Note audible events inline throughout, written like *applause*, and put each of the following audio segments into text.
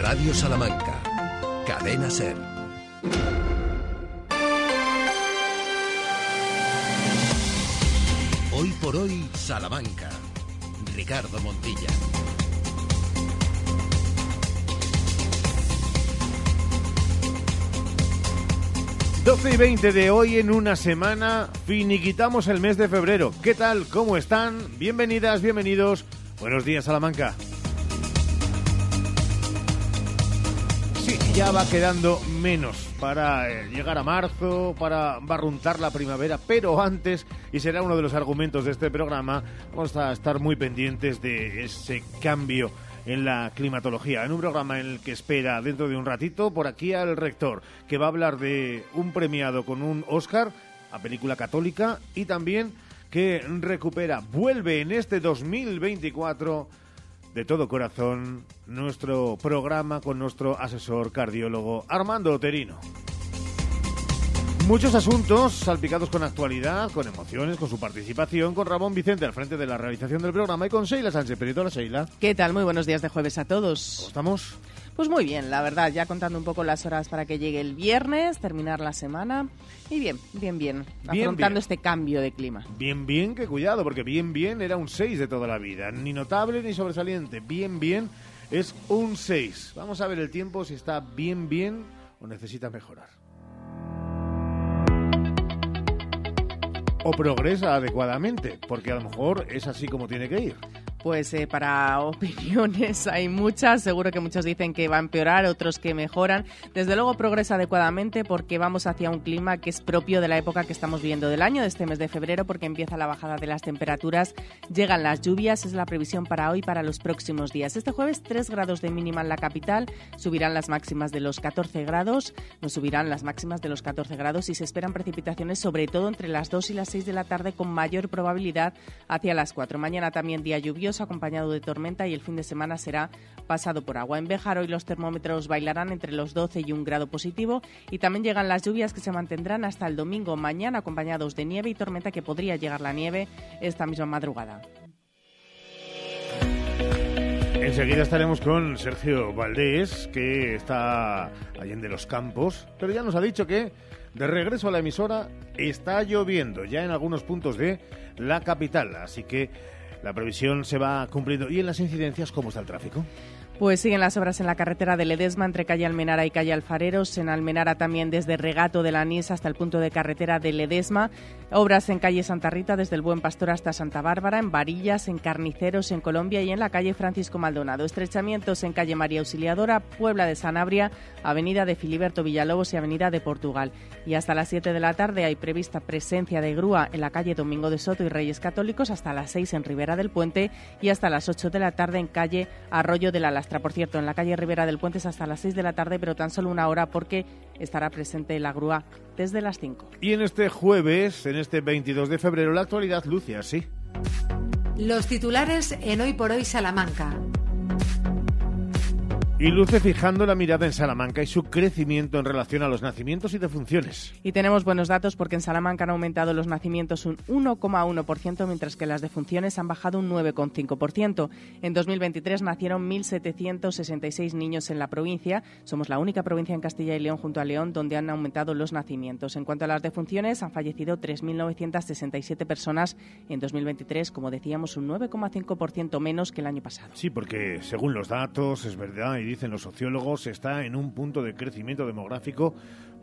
Radio Salamanca, Cadena Ser. Hoy por hoy, Salamanca. Ricardo Montilla. 12 y 20 de hoy en una semana finiquitamos el mes de febrero. ¿Qué tal? ¿Cómo están? Bienvenidas, bienvenidos. Buenos días, Salamanca. Ya va quedando menos para eh, llegar a marzo, para barruntar la primavera, pero antes, y será uno de los argumentos de este programa, vamos a estar muy pendientes de ese cambio en la climatología, en un programa en el que espera dentro de un ratito por aquí al rector, que va a hablar de un premiado con un Oscar a película católica y también que recupera, vuelve en este 2024 de todo corazón nuestro programa con nuestro asesor cardiólogo Armando Oterino. Muchos asuntos salpicados con actualidad, con emociones, con su participación, con Ramón Vicente al frente de la realización del programa y con Sheila Sánchez Perito. Hola, Sheila. ¿Qué tal? Muy buenos días de jueves a todos. ¿Cómo estamos? Pues muy bien, la verdad, ya contando un poco las horas para que llegue el viernes, terminar la semana. Y bien, bien, bien, afrontando este cambio de clima. Bien, bien, que cuidado, porque bien, bien era un 6 de toda la vida. Ni notable ni sobresaliente. Bien, bien es un 6. Vamos a ver el tiempo si está bien, bien o necesita mejorar. o progresa adecuadamente, porque a lo mejor es así como tiene que ir. Pues eh, para *laughs* opiniones hay muchas, seguro que muchos dicen que va a empeorar, otros que mejoran. Desde luego progresa adecuadamente porque vamos hacia un clima que es propio de la época que estamos viviendo del año, de este mes de febrero, porque empieza la bajada de las temperaturas, llegan las lluvias, es la previsión para hoy, para los próximos días. Este jueves 3 grados de mínima en la capital, subirán las máximas de los 14 grados, no subirán las máximas de los 14 grados y se esperan precipitaciones sobre todo entre las 2 y las 6 de la tarde con mayor probabilidad hacia las 4. Mañana también día lluvioso acompañado de tormenta y el fin de semana será pasado por agua. En Béjar hoy los termómetros bailarán entre los 12 y un grado positivo y también llegan las lluvias que se mantendrán hasta el domingo mañana acompañados de nieve y tormenta que podría llegar la nieve esta misma madrugada. Enseguida estaremos con Sergio Valdés, que está allí en de los campos, pero ya nos ha dicho que de regreso a la emisora está lloviendo ya en algunos puntos de la capital, así que la previsión se va cumpliendo. ¿Y en las incidencias cómo está el tráfico? Pues siguen las obras en la carretera de Ledesma entre calle Almenara y calle Alfareros. En Almenara también desde Regato de la Anís hasta el punto de carretera de Ledesma. Obras en calle Santa Rita desde el Buen Pastor hasta Santa Bárbara, en Varillas, en Carniceros, en Colombia y en la calle Francisco Maldonado. Estrechamientos en calle María Auxiliadora, Puebla de Sanabria, avenida de Filiberto Villalobos y avenida de Portugal. Y hasta las 7 de la tarde hay prevista presencia de grúa en la calle Domingo de Soto y Reyes Católicos, hasta las 6 en Ribera del Puente y hasta las 8 de la tarde en calle Arroyo de la por cierto, en la calle Rivera del Puente es hasta las 6 de la tarde, pero tan solo una hora porque estará presente la grúa desde las 5. Y en este jueves, en este 22 de febrero, la actualidad luce así. Los titulares en Hoy por Hoy Salamanca. Y luce fijando la mirada en Salamanca y su crecimiento en relación a los nacimientos y defunciones. Y tenemos buenos datos porque en Salamanca han aumentado los nacimientos un 1,1%, mientras que las defunciones han bajado un 9,5%. En 2023 nacieron 1.766 niños en la provincia. Somos la única provincia en Castilla y León junto a León donde han aumentado los nacimientos. En cuanto a las defunciones, han fallecido 3.967 personas en 2023, como decíamos, un 9,5% menos que el año pasado. Sí, porque según los datos, es verdad, dicen los sociólogos, está en un punto de crecimiento demográfico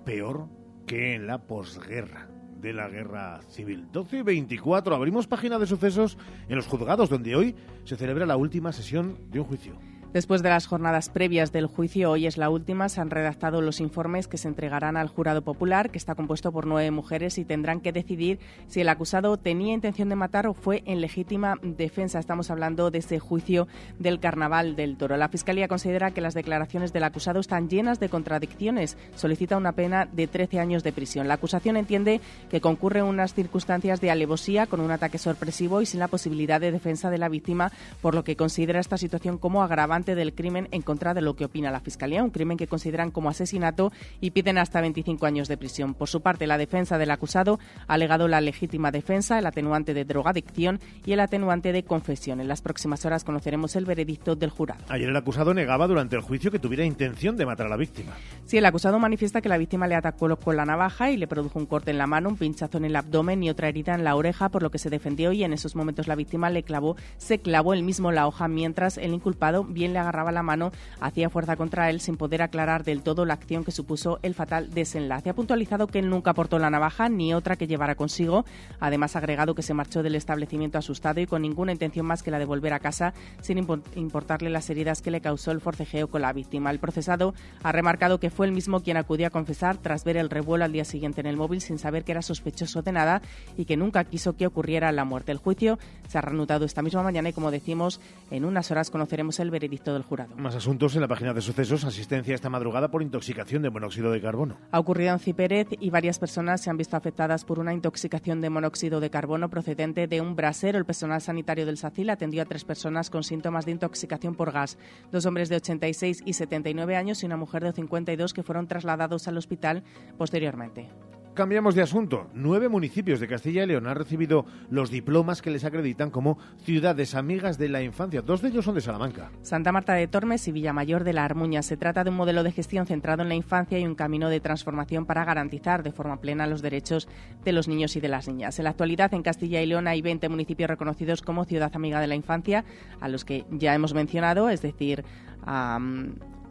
peor que en la posguerra de la guerra civil. 12 y 24, abrimos página de sucesos en los juzgados, donde hoy se celebra la última sesión de un juicio. Después de las jornadas previas del juicio, hoy es la última, se han redactado los informes que se entregarán al jurado popular, que está compuesto por nueve mujeres y tendrán que decidir si el acusado tenía intención de matar o fue en legítima defensa. Estamos hablando de ese juicio del Carnaval del Toro. La Fiscalía considera que las declaraciones del acusado están llenas de contradicciones. Solicita una pena de 13 años de prisión. La acusación entiende que concurren unas circunstancias de alevosía con un ataque sorpresivo y sin la posibilidad de defensa de la víctima, por lo que considera esta situación como agravante del crimen en contra de lo que opina la Fiscalía, un crimen que consideran como asesinato y piden hasta 25 años de prisión. Por su parte, la defensa del acusado ha alegado la legítima defensa, el atenuante de drogadicción y el atenuante de confesión. En las próximas horas conoceremos el veredicto del jurado. Ayer el acusado negaba durante el juicio que tuviera intención de matar a la víctima. Sí, el acusado manifiesta que la víctima le atacó con la navaja y le produjo un corte en la mano, un pinchazo en el abdomen y otra herida en la oreja, por lo que se defendió y en esos momentos la víctima le clavó, se clavó él mismo la hoja mientras el inculpado bien le agarraba la mano, hacía fuerza contra él sin poder aclarar del todo la acción que supuso el fatal desenlace. Ha puntualizado que él nunca aportó la navaja ni otra que llevara consigo. Además, ha agregado que se marchó del establecimiento asustado y con ninguna intención más que la de volver a casa sin importarle las heridas que le causó el forcejeo con la víctima. El procesado ha remarcado que fue el mismo quien acudió a confesar tras ver el revuelo al día siguiente en el móvil sin saber que era sospechoso de nada y que nunca quiso que ocurriera la muerte. El juicio se ha reanudado esta misma mañana y, como decimos, en unas horas conoceremos el veredicto del jurado. Más asuntos en la página de sucesos. Asistencia esta madrugada por intoxicación de monóxido de carbono. Ha ocurrido en Cipérez y varias personas se han visto afectadas por una intoxicación de monóxido de carbono procedente de un brasero. El personal sanitario del SACIL atendió a tres personas con síntomas de intoxicación por gas. Dos hombres de 86 y 79 años y una mujer de 52 que fueron trasladados al hospital posteriormente. Cambiamos de asunto. Nueve municipios de Castilla y León han recibido los diplomas que les acreditan como ciudades amigas de la infancia. Dos de ellos son de Salamanca. Santa Marta de Tormes y Villamayor de la Armuña. Se trata de un modelo de gestión centrado en la infancia y un camino de transformación para garantizar de forma plena los derechos de los niños y de las niñas. En la actualidad, en Castilla y León hay 20 municipios reconocidos como ciudad amiga de la infancia, a los que ya hemos mencionado, es decir, a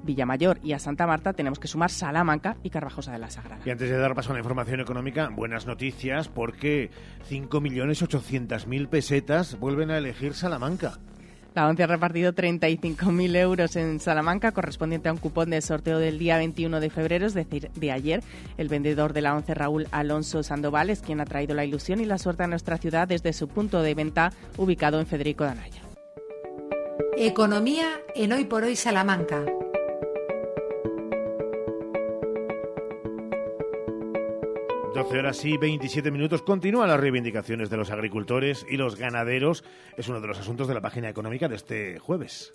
Villamayor y a Santa Marta tenemos que sumar Salamanca y Carvajosa de la Sagrada. Y antes de dar paso a la información económica, buenas noticias porque 5.800.000 pesetas vuelven a elegir Salamanca. La ONCE ha repartido 35.000 euros en Salamanca, correspondiente a un cupón de sorteo del día 21 de febrero, es decir, de ayer. El vendedor de la ONCE, Raúl Alonso Sandoval, es quien ha traído la ilusión y la suerte a nuestra ciudad desde su punto de venta ubicado en Federico Danaya. Economía en Hoy por Hoy Salamanca. 12 horas y 27 minutos. Continúan las reivindicaciones de los agricultores y los ganaderos. Es uno de los asuntos de la página económica de este jueves.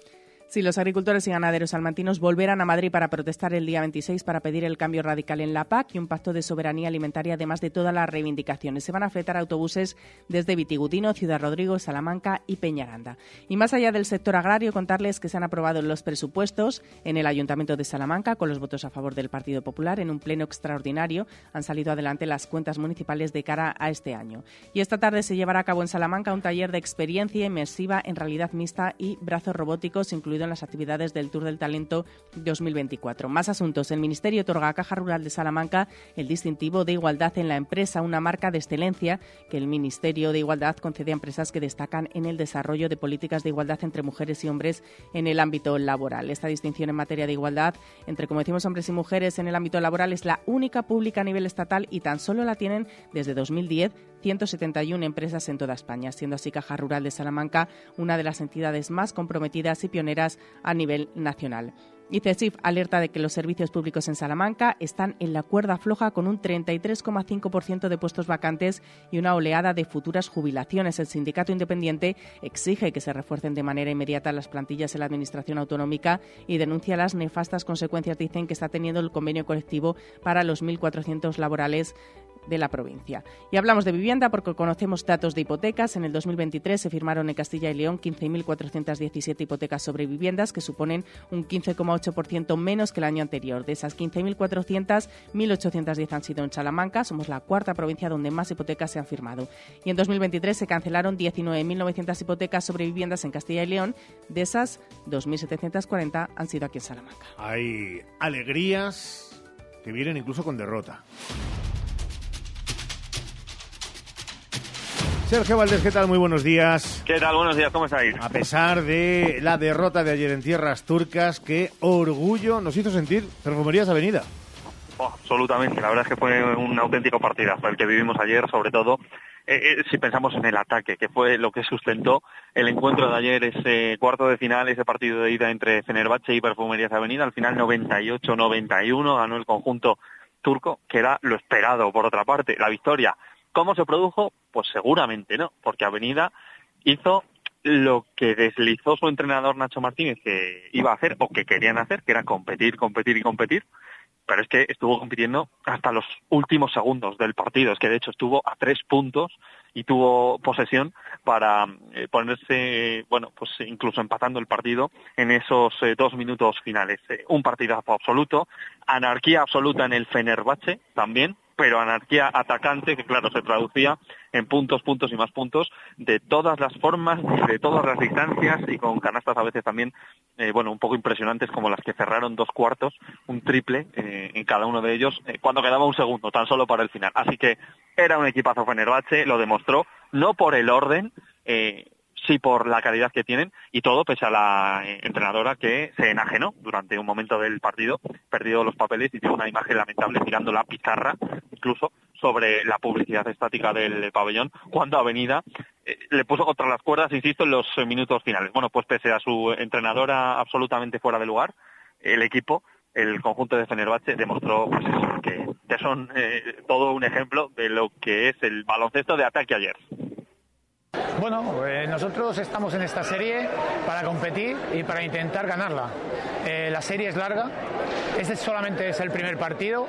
Si los agricultores y ganaderos salmantinos volverán a Madrid para protestar el día 26 para pedir el cambio radical en la PAC y un pacto de soberanía alimentaria, además de todas las reivindicaciones. Se van a fletar autobuses desde Vitigudino, Ciudad Rodrigo, Salamanca y Peñaranda. Y más allá del sector agrario, contarles que se han aprobado los presupuestos en el Ayuntamiento de Salamanca con los votos a favor del Partido Popular. En un pleno extraordinario han salido adelante las cuentas municipales de cara a este año. Y esta tarde se llevará a cabo en Salamanca un taller de experiencia inmersiva en realidad mixta y brazos robóticos, incluidos en las actividades del Tour del Talento 2024. Más asuntos. El Ministerio otorga a Caja Rural de Salamanca el distintivo de igualdad en la empresa, una marca de excelencia que el Ministerio de Igualdad concede a empresas que destacan en el desarrollo de políticas de igualdad entre mujeres y hombres en el ámbito laboral. Esta distinción en materia de igualdad entre, como decimos, hombres y mujeres en el ámbito laboral es la única pública a nivel estatal y tan solo la tienen desde 2010 171 empresas en toda España, siendo así Caja Rural de Salamanca una de las entidades más comprometidas y pioneras a nivel nacional. Y CESIF alerta de que los servicios públicos en Salamanca están en la cuerda floja con un 33,5% de puestos vacantes y una oleada de futuras jubilaciones. El sindicato independiente exige que se refuercen de manera inmediata las plantillas en la Administración autonómica y denuncia las nefastas consecuencias, dicen, que está teniendo el convenio colectivo para los 1.400 laborales de la provincia. Y hablamos de vivienda porque conocemos datos de hipotecas. En el 2023 se firmaron en Castilla y León 15.417 hipotecas sobre viviendas, que suponen un 15,8% menos que el año anterior. De esas 15.400, 1.810 han sido en Salamanca. Somos la cuarta provincia donde más hipotecas se han firmado. Y en 2023 se cancelaron 19.900 hipotecas sobre viviendas en Castilla y León. De esas, 2.740 han sido aquí en Salamanca. Hay alegrías que vienen incluso con derrota. Sergio Valdés, ¿qué tal? Muy buenos días. ¿Qué tal? Buenos días, ¿cómo estáis? A pesar de la derrota de ayer en tierras turcas, qué orgullo nos hizo sentir Perfumerías Avenida. Oh, absolutamente, la verdad es que fue un auténtico partidazo el que vivimos ayer, sobre todo eh, eh, si pensamos en el ataque, que fue lo que sustentó el encuentro de ayer, ese cuarto de final, ese partido de ida entre Fenerbahce y Perfumerías Avenida, al final 98-91 ganó el conjunto turco, que era lo esperado por otra parte, la victoria ¿Cómo se produjo? Pues seguramente no, porque Avenida hizo lo que deslizó su entrenador Nacho Martínez que iba a hacer o que querían hacer, que era competir, competir y competir, pero es que estuvo compitiendo hasta los últimos segundos del partido, es que de hecho estuvo a tres puntos y tuvo posesión para eh, ponerse, bueno, pues incluso empatando el partido en esos eh, dos minutos finales. Eh, un partidazo absoluto, anarquía absoluta en el Fenerbahce también, pero anarquía atacante que claro se traducía en puntos, puntos y más puntos de todas las formas, de todas las distancias y con canastas a veces también, eh, bueno, un poco impresionantes como las que cerraron dos cuartos, un triple eh, en cada uno de ellos eh, cuando quedaba un segundo, tan solo para el final. Así que era un equipazo Fenerbahce, lo demostró, no por el orden, sí por la calidad que tienen y todo pese a la eh, entrenadora que se enajenó durante un momento del partido, perdió los papeles y tiene una imagen lamentable mirando la pizarra incluso sobre la publicidad estática del pabellón cuando Avenida eh, le puso contra las cuerdas, insisto, en los minutos finales. Bueno, pues pese a su entrenadora absolutamente fuera de lugar, el equipo el conjunto de Fenerbahce demostró pues que, son eh, todo un ejemplo de lo que es el baloncesto de ataque ayer. Bueno, eh, nosotros estamos en esta serie para competir y para intentar ganarla. Eh, la serie es larga, este solamente es el primer partido.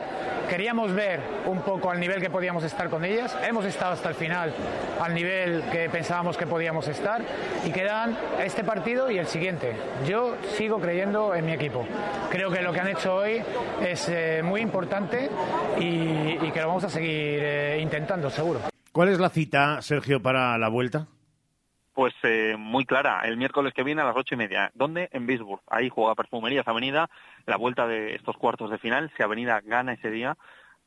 Queríamos ver un poco al nivel que podíamos estar con ellas. Hemos estado hasta el final al nivel que pensábamos que podíamos estar y quedan este partido y el siguiente. Yo sigo creyendo en mi equipo. Creo que lo que han hecho hoy es eh, muy importante y, y, que lo vamos a seguir intentando, seguro. ¿Cuál es la cita, Sergio, para la vuelta? Pues eh, muy clara, el miércoles que viene a las ocho y media. ¿Dónde? En Bisburg. Ahí juega Perfumerías Avenida, la vuelta de estos cuartos de final. Si Avenida gana ese día,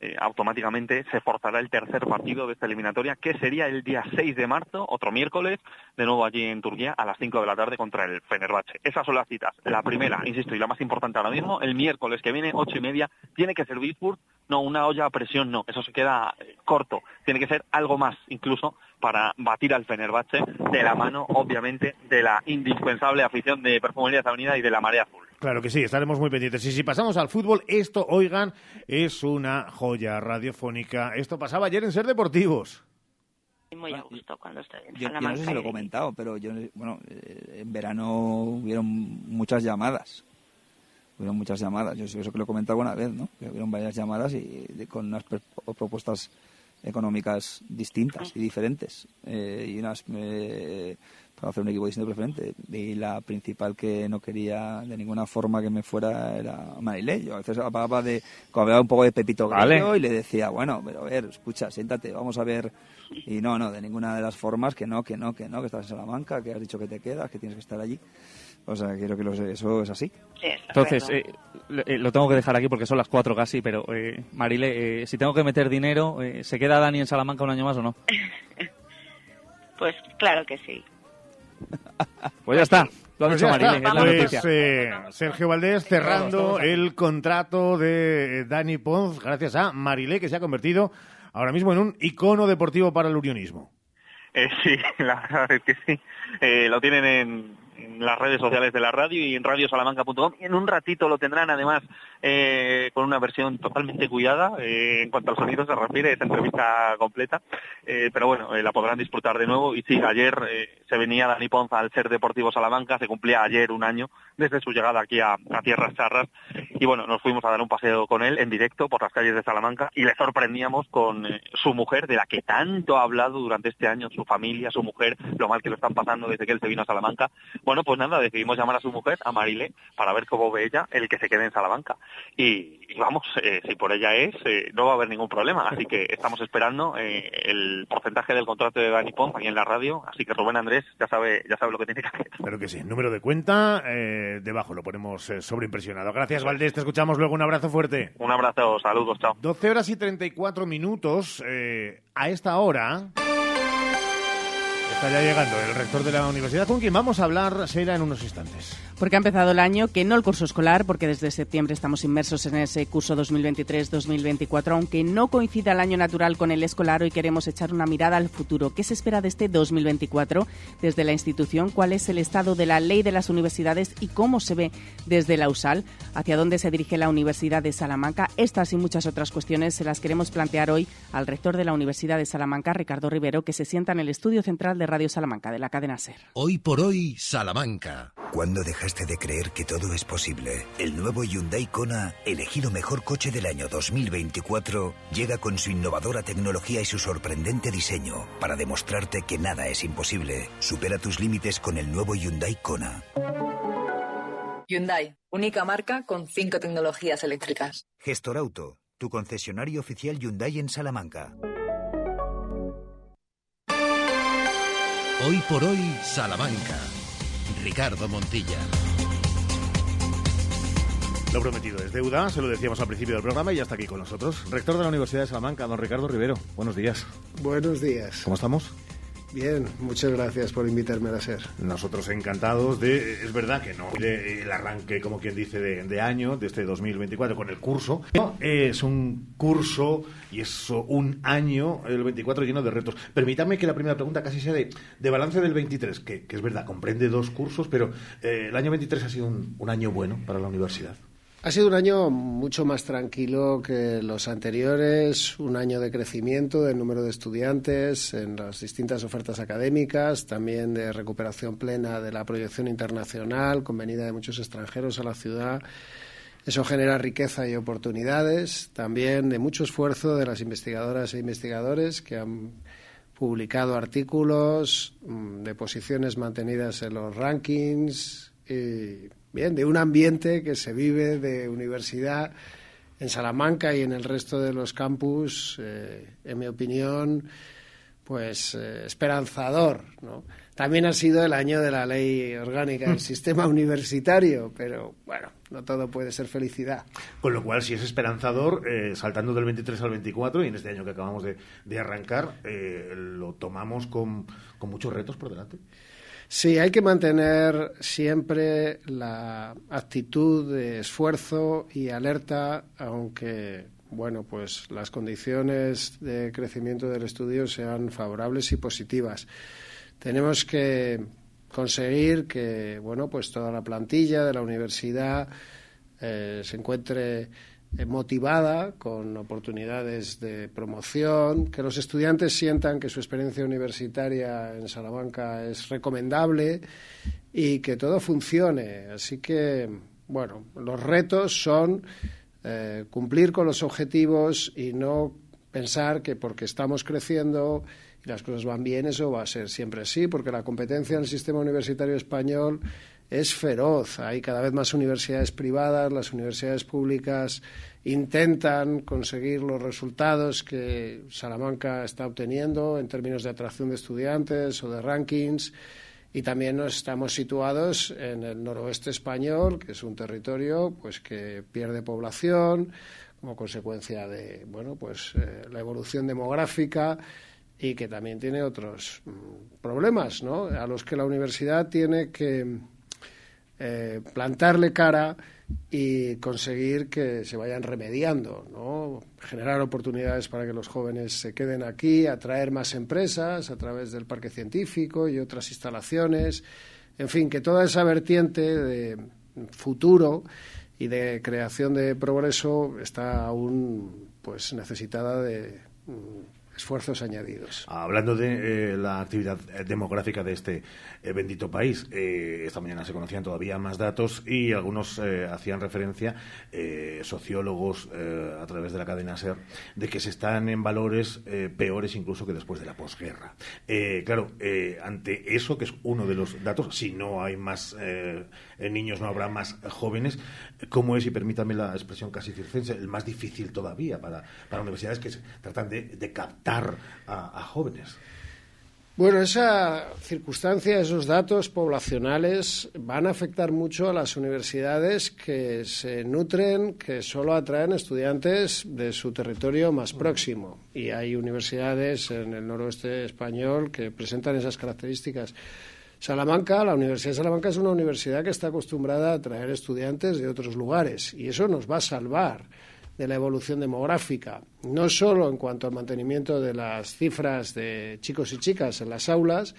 eh, automáticamente se forzará el tercer partido de esta eliminatoria, que sería el día 6 de marzo, otro miércoles, de nuevo allí en Turquía, a las 5 de la tarde contra el Fenerbahce. Esas son las citas. La primera, insisto, y la más importante ahora mismo, el miércoles que viene, ocho y media, tiene que ser Bisburg, no una olla a presión, no, eso se queda eh, corto. Tiene que ser algo más, incluso, para batir al Fenerbahce, de la mano, obviamente, de la indispensable afición de Perfumerías Avenida y de la Marea Azul. Claro que sí, estaremos muy pendientes. Y si pasamos al fútbol, esto, oigan, es una joya radiofónica. Esto pasaba ayer en Ser Deportivos. Muy a gusto cuando estoy en yo, yo no sé si lo he comentado, pero yo, bueno, eh, en verano hubieron muchas llamadas. Hubieron muchas llamadas. Yo eso que lo he comentado alguna vez, ¿no? Que hubieron varias llamadas y con unas propuestas económicas distintas y diferentes. Eh, y unas eh, para hacer un equipo distinto preferente. Y la principal que no quería de ninguna forma que me fuera era Marilé. Yo a veces hablaba de, hablaba un poco de Pepito Grillo y le decía, bueno, pero a ver, escucha, siéntate, vamos a ver. Y no, no, de ninguna de las formas, que no, que no, que no, que estás en Salamanca, que has dicho que te quedas, que tienes que estar allí. O sea, quiero que eso es así. Entonces, eh, eh, lo tengo que dejar aquí porque son las cuatro casi, pero eh, Marile, eh, si tengo que meter dinero, ¿se queda Dani en Salamanca un año más o no? *laughs* pues claro que sí. *laughs* pues ya está. Lo ha pues dicho Marile, es la pues, eh, Sergio Valdés cerrando el contrato de Dani Pons gracias a Marile, que se ha convertido ahora mismo en un icono deportivo para el unionismo. Eh, sí, *laughs* la verdad es que sí. Eh, lo tienen en, en las redes sociales de la radio y en radiosalamanca.com. Y en un ratito lo tendrán además eh, con una versión totalmente cuidada eh, en cuanto al sonido se refiere, esa entrevista completa. Eh, pero bueno, la podrán disfrutar de nuevo. Y sí, ayer se venía Dani Ponza al ser Deportivo Salamanca, se cumplía ayer un año desde su llegada aquí a, Tierras Charras. Y bueno, nos fuimos a dar un paseo con él en directo por las calles de Salamanca y le sorprendíamos con su mujer, de la que tanto ha hablado durante este año, su familia, su mujer, lo mal que lo están pasando desde que él se vino a Salamanca. Bueno, pues nada, decidimos llamar a su mujer, a Marile, para ver cómo ve ella el que se quede en Salamanca. Y, vamos, eh, si por ella es, eh, no va a haber ningún problema. Así que estamos esperando eh, el porcentaje del contrato de Dani Pons aquí en la radio. Así que Rubén Andrés ya sabe, ya sabe lo que tiene que hacer. Claro que sí, número de cuenta, debajo lo ponemos sobreimpresionado. Gracias, Valdés, te escuchamos luego. Un abrazo fuerte. Un abrazo, saludos, chao. 12 horas y 34 minutos. a esta hora... Está ya llegando el rector de la universidad con quien vamos a hablar, será en unos instantes. Porque ha empezado el año, que no el curso escolar, porque desde septiembre estamos inmersos en ese curso 2023-2024, aunque no coincida el año natural con el escolar, hoy queremos echar una mirada al futuro. ¿Qué se espera de este 2024 desde la institución? ¿Cuál es el estado de la ley de las universidades y cómo se ve desde la USAL? ¿Hacia dónde se dirige la Universidad de Salamanca? Estas y muchas otras cuestiones se las queremos plantear hoy al rector de la Universidad de Salamanca, Ricardo Rivero, que se sienta en el estudio central de Radio Salamanca, de la cadena SER. Hoy por hoy, Salamanca. ¿Cuándo dejaste de creer que todo es posible? El nuevo Hyundai Kona, elegido mejor coche del año 2024, llega con su innovadora tecnología y su sorprendente diseño para demostrarte que nada es imposible. Supera tus límites con el nuevo Hyundai Kona. Hyundai, única marca con cinco tecnologías eléctricas. Gestor Auto, tu concesionario oficial Hyundai en Salamanca. Hoy por hoy, Salamanca. Ricardo Montilla. Lo prometido es deuda, se lo decíamos al principio del programa y ya está aquí con nosotros. Rector de la Universidad de Salamanca, don Ricardo Rivero. Buenos días. Buenos días. ¿Cómo estamos? Bien, muchas gracias por invitarme a SER. Nosotros encantados de, es verdad que no, de, el arranque, como quien dice, de, de, año, de este 2024 con el curso. Es un curso y es un año, el 24, lleno de retos. Permítame que la primera pregunta casi sea de, de balance del 23, que, que, es verdad, comprende dos cursos, pero eh, el año 23 ha sido un, un año bueno para la universidad. Ha sido un año mucho más tranquilo que los anteriores, un año de crecimiento del número de estudiantes en las distintas ofertas académicas, también de recuperación plena de la proyección internacional, con venida de muchos extranjeros a la ciudad. Eso genera riqueza y oportunidades, también de mucho esfuerzo de las investigadoras e investigadores que han publicado artículos mm, de posiciones mantenidas en los rankings y bien, de un ambiente que se vive de universidad en Salamanca y en el resto de los campus, eh, en mi opinión, pues eh, esperanzador. ¿no? También ha sido el año de la ley orgánica del *laughs* sistema universitario, pero bueno, no todo puede ser felicidad. Con lo cual, si es esperanzador, eh, saltando del 23 al 24 y en este año que acabamos de, de arrancar, eh, lo tomamos con, con muchos retos por delante. Sí, hay que mantener siempre la actitud de esfuerzo y alerta, aunque bueno, pues las condiciones de crecimiento del estudio sean favorables y positivas. Tenemos que conseguir que bueno, pues toda la plantilla de la universidad eh, se encuentre motivada, con oportunidades de promoción, que los estudiantes sientan que su experiencia universitaria en Salamanca es recomendable y que todo funcione. Así que, bueno, los retos son eh, cumplir con los objetivos y no pensar que porque estamos creciendo y las cosas van bien, eso va a ser siempre así, porque la competencia en el sistema universitario español es feroz. Hay cada vez más universidades privadas, las universidades públicas intentan conseguir los resultados que Salamanca está obteniendo en términos de atracción de estudiantes o de rankings. Y también nos estamos situados en el noroeste español, que es un territorio pues que pierde población como consecuencia de bueno pues eh, la evolución demográfica y que también tiene otros mm, problemas, ¿no? A los que la universidad tiene que eh, plantarle cara y conseguir que se vayan remediando, ¿no? generar oportunidades para que los jóvenes se queden aquí, atraer más empresas a través del parque científico y otras instalaciones, en fin, que toda esa vertiente de futuro y de creación de progreso está aún pues necesitada de esfuerzos añadidos. Hablando de eh, la actividad demográfica de este eh, bendito país, eh, esta mañana se conocían todavía más datos y algunos eh, hacían referencia, eh, sociólogos eh, a través de la cadena SER, de que se están en valores peores incluso que después de la posguerra. claro, ante eso, que es uno de los datos, si no hay más niños, no habrá más jóvenes, ¿cómo es, y permítame la expresión casi circense, el más difícil todavía para, para universidades que tratan de, de captar a, a jóvenes? Bueno, esa circunstancia, esos datos poblacionales van a afectar mucho a las universidades que se nutren, que solo atraen estudiantes de su territorio más próximo. Y hay universidades en el noroeste español que presentan esas características. Salamanca, la Universidad de Salamanca es una universidad que está acostumbrada a traer estudiantes de otros lugares y eso nos va a salvar de la evolución demográfica, no solo en cuanto al mantenimiento de las cifras de chicos y chicas en las aulas,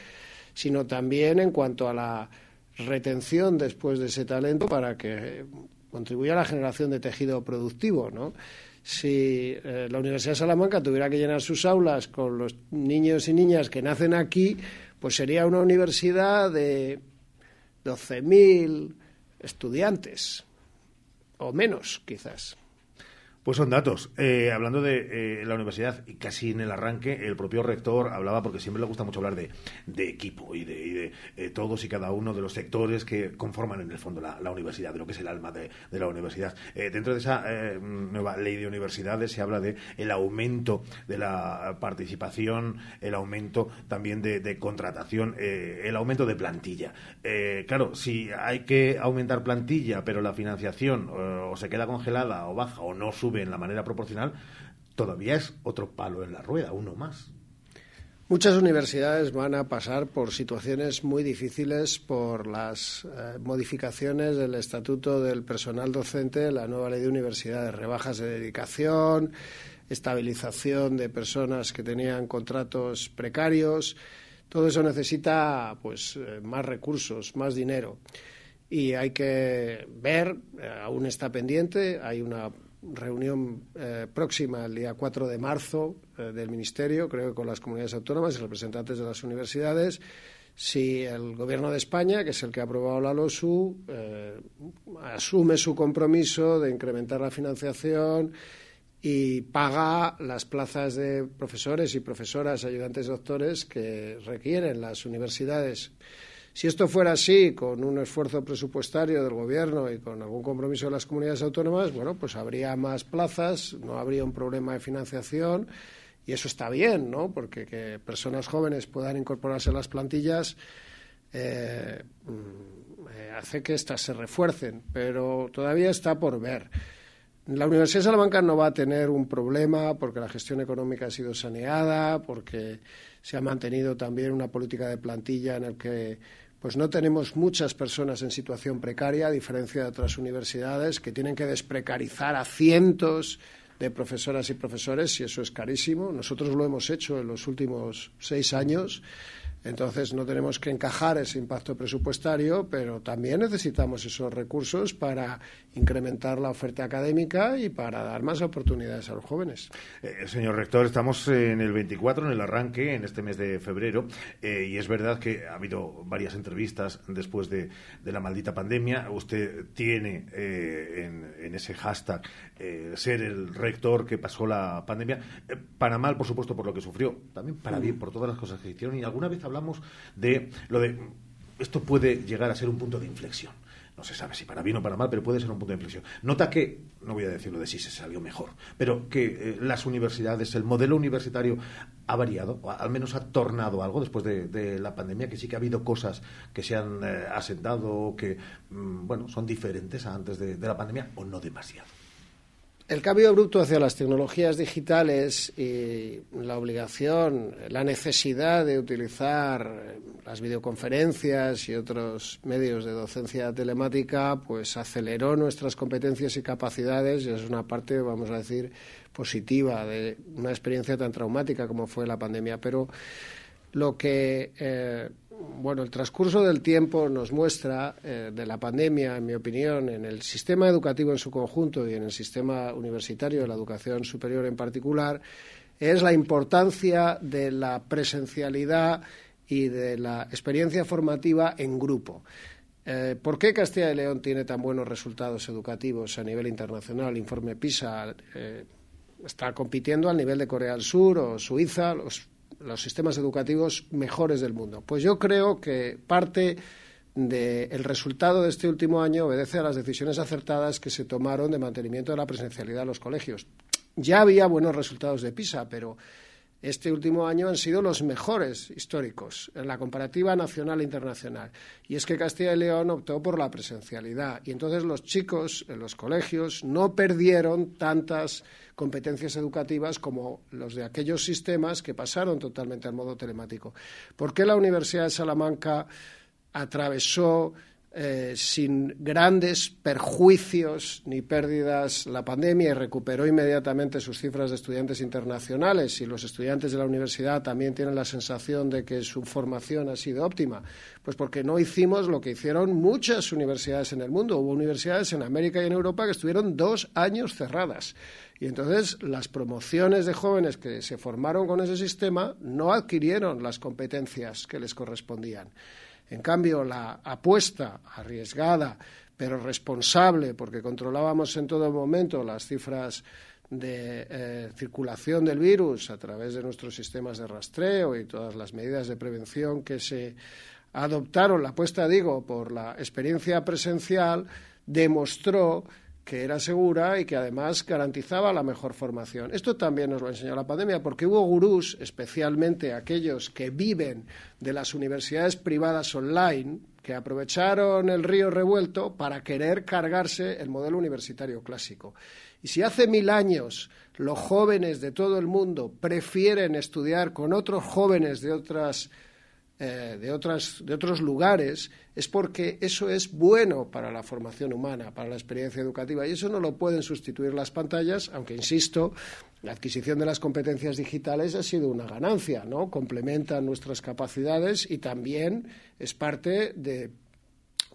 sino también en cuanto a la retención después de ese talento para que contribuya a la generación de tejido productivo, ¿no? Si eh, la Universidad de Salamanca tuviera que llenar sus aulas con los niños y niñas que nacen aquí, pues sería una universidad de 12.000 estudiantes, o menos quizás. Pues son datos. Eh, hablando de eh, la universidad, y casi en el arranque, el propio rector hablaba, porque siempre le gusta mucho hablar de, equipo y de, eh, todos y cada uno de los sectores que conforman en el fondo la, universidad, de lo que es el alma de, la universidad. dentro de esa nueva ley de universidades se habla de el aumento de la participación, el aumento también de, contratación, el aumento de plantilla. claro, si hay que aumentar plantilla, pero la financiación o se queda congelada o baja o no sube, en la manera proporcional, todavía es otro palo en la rueda, uno más. Muchas universidades van a pasar por situaciones muy difíciles por las eh, modificaciones del estatuto del personal docente, la nueva ley de universidades, rebajas de dedicación, estabilización de personas que tenían contratos precarios. Todo eso necesita pues eh, más recursos, más dinero. Y hay que ver, eh, aún está pendiente, hay una reunión eh, próxima el día 4 de marzo eh, del Ministerio, creo que con las comunidades autónomas y representantes de las universidades, si el Gobierno de España, que es el que ha aprobado la LOSU, eh, asume su compromiso de incrementar la financiación y paga las plazas de profesores y profesoras, ayudantes doctores que requieren las universidades. Si esto fuera así, con un esfuerzo presupuestario del Gobierno y con algún compromiso de las comunidades autónomas, bueno, pues habría más plazas, no habría un problema de financiación y eso está bien, ¿no? Porque que personas jóvenes puedan incorporarse a las plantillas eh, mm, eh, hace que éstas se refuercen, pero todavía está por ver. La Universidad de Salamanca no va a tener un problema porque la gestión económica ha sido saneada, porque se ha mantenido también una política de plantilla en la que pues no tenemos muchas personas en situación precaria, a diferencia de otras universidades que tienen que desprecarizar a cientos de profesoras y profesores, y eso es carísimo. Nosotros lo hemos hecho en los últimos seis años entonces no tenemos que encajar ese impacto presupuestario, pero también necesitamos esos recursos para incrementar la oferta académica y para dar más oportunidades a los jóvenes. Eh, señor rector, estamos en el 24, en el arranque, en este mes de febrero, eh, y es verdad que ha habido varias entrevistas después de, la maldita pandemia. Usted tiene eh, en, ese hashtag ser el rector que pasó la pandemia, para mal, por supuesto, por lo que sufrió, también para bien por todas las cosas que hicieron, y alguna vez hablamos de lo de esto puede llegar a ser un punto de inflexión. No se sabe si para bien o para mal, pero puede ser un punto de inflexión. Nota que, no voy a decirlo de si se salió mejor, pero que eh, las universidades, el modelo universitario ha variado, o al menos ha tornado algo después de, la pandemia, que sí que ha habido cosas que se han eh, asentado, que, mm, bueno, son diferentes a antes de la pandemia, o no demasiado. El cambio abrupto hacia las tecnologías digitales y la obligación, la necesidad de utilizar las videoconferencias y otros medios de docencia telemática, pues aceleró nuestras competencias y capacidades y es una parte, vamos a decir, positiva de una experiencia tan traumática como fue la pandemia. Pero lo que eh, bueno, el transcurso del tiempo nos muestra eh, de la pandemia, en mi opinión, en el sistema educativo en su conjunto y en el sistema universitario de la educación superior en particular, es la importancia de la presencialidad y de la experiencia formativa en grupo. Eh, ¿Por qué Castilla y León tiene tan buenos resultados educativos a nivel internacional? El informe PISA eh, está compitiendo al nivel de Corea del Sur o Suiza, los los sistemas educativos mejores del mundo. Pues yo creo que parte del resultado de este último año obedece a las decisiones acertadas que se tomaron de mantenimiento de la presencialidad en los colegios. Ya había buenos resultados de PISA, pero este último año han sido los mejores históricos en la comparativa nacional e internacional. Y es que Castilla y León optó por la presencialidad. Y entonces los chicos en los colegios no perdieron tantas competencias educativas como los de aquellos sistemas que pasaron totalmente al modo telemático. ¿Por qué la Universidad de Salamanca atravesó eh, sin grandes perjuicios ni pérdidas la pandemia y recuperó inmediatamente sus cifras de estudiantes internacionales y los estudiantes de la universidad también tienen la sensación de que su formación ha sido óptima? Pues porque no hicimos lo que hicieron muchas universidades en el mundo. Hubo universidades en América y en Europa que estuvieron dos años cerradas. Y entonces las promociones de jóvenes que se formaron con ese sistema no adquirieron las competencias que les correspondían. En cambio, la apuesta arriesgada, pero responsable, porque controlábamos en todo momento las cifras de eh, circulación del virus a través de nuestros sistemas de rastreo y todas las medidas de prevención que se adoptaron, la apuesta, digo, por la experiencia presencial, demostró que era segura y que además garantizaba la mejor formación. Esto también nos lo enseñó la pandemia, porque hubo gurús, especialmente aquellos que viven de las universidades privadas online, que aprovecharon el río revuelto para querer cargarse el modelo universitario clásico. Y si hace mil años los jóvenes de todo el mundo prefieren estudiar con otros jóvenes de otras eh, de, otras, de otros lugares, es porque eso es bueno para la formación humana, para la experiencia educativa. Y eso no lo pueden sustituir las pantallas, aunque, insisto, la adquisición de las competencias digitales ha sido una ganancia, ¿no? Complementan nuestras capacidades y también es parte de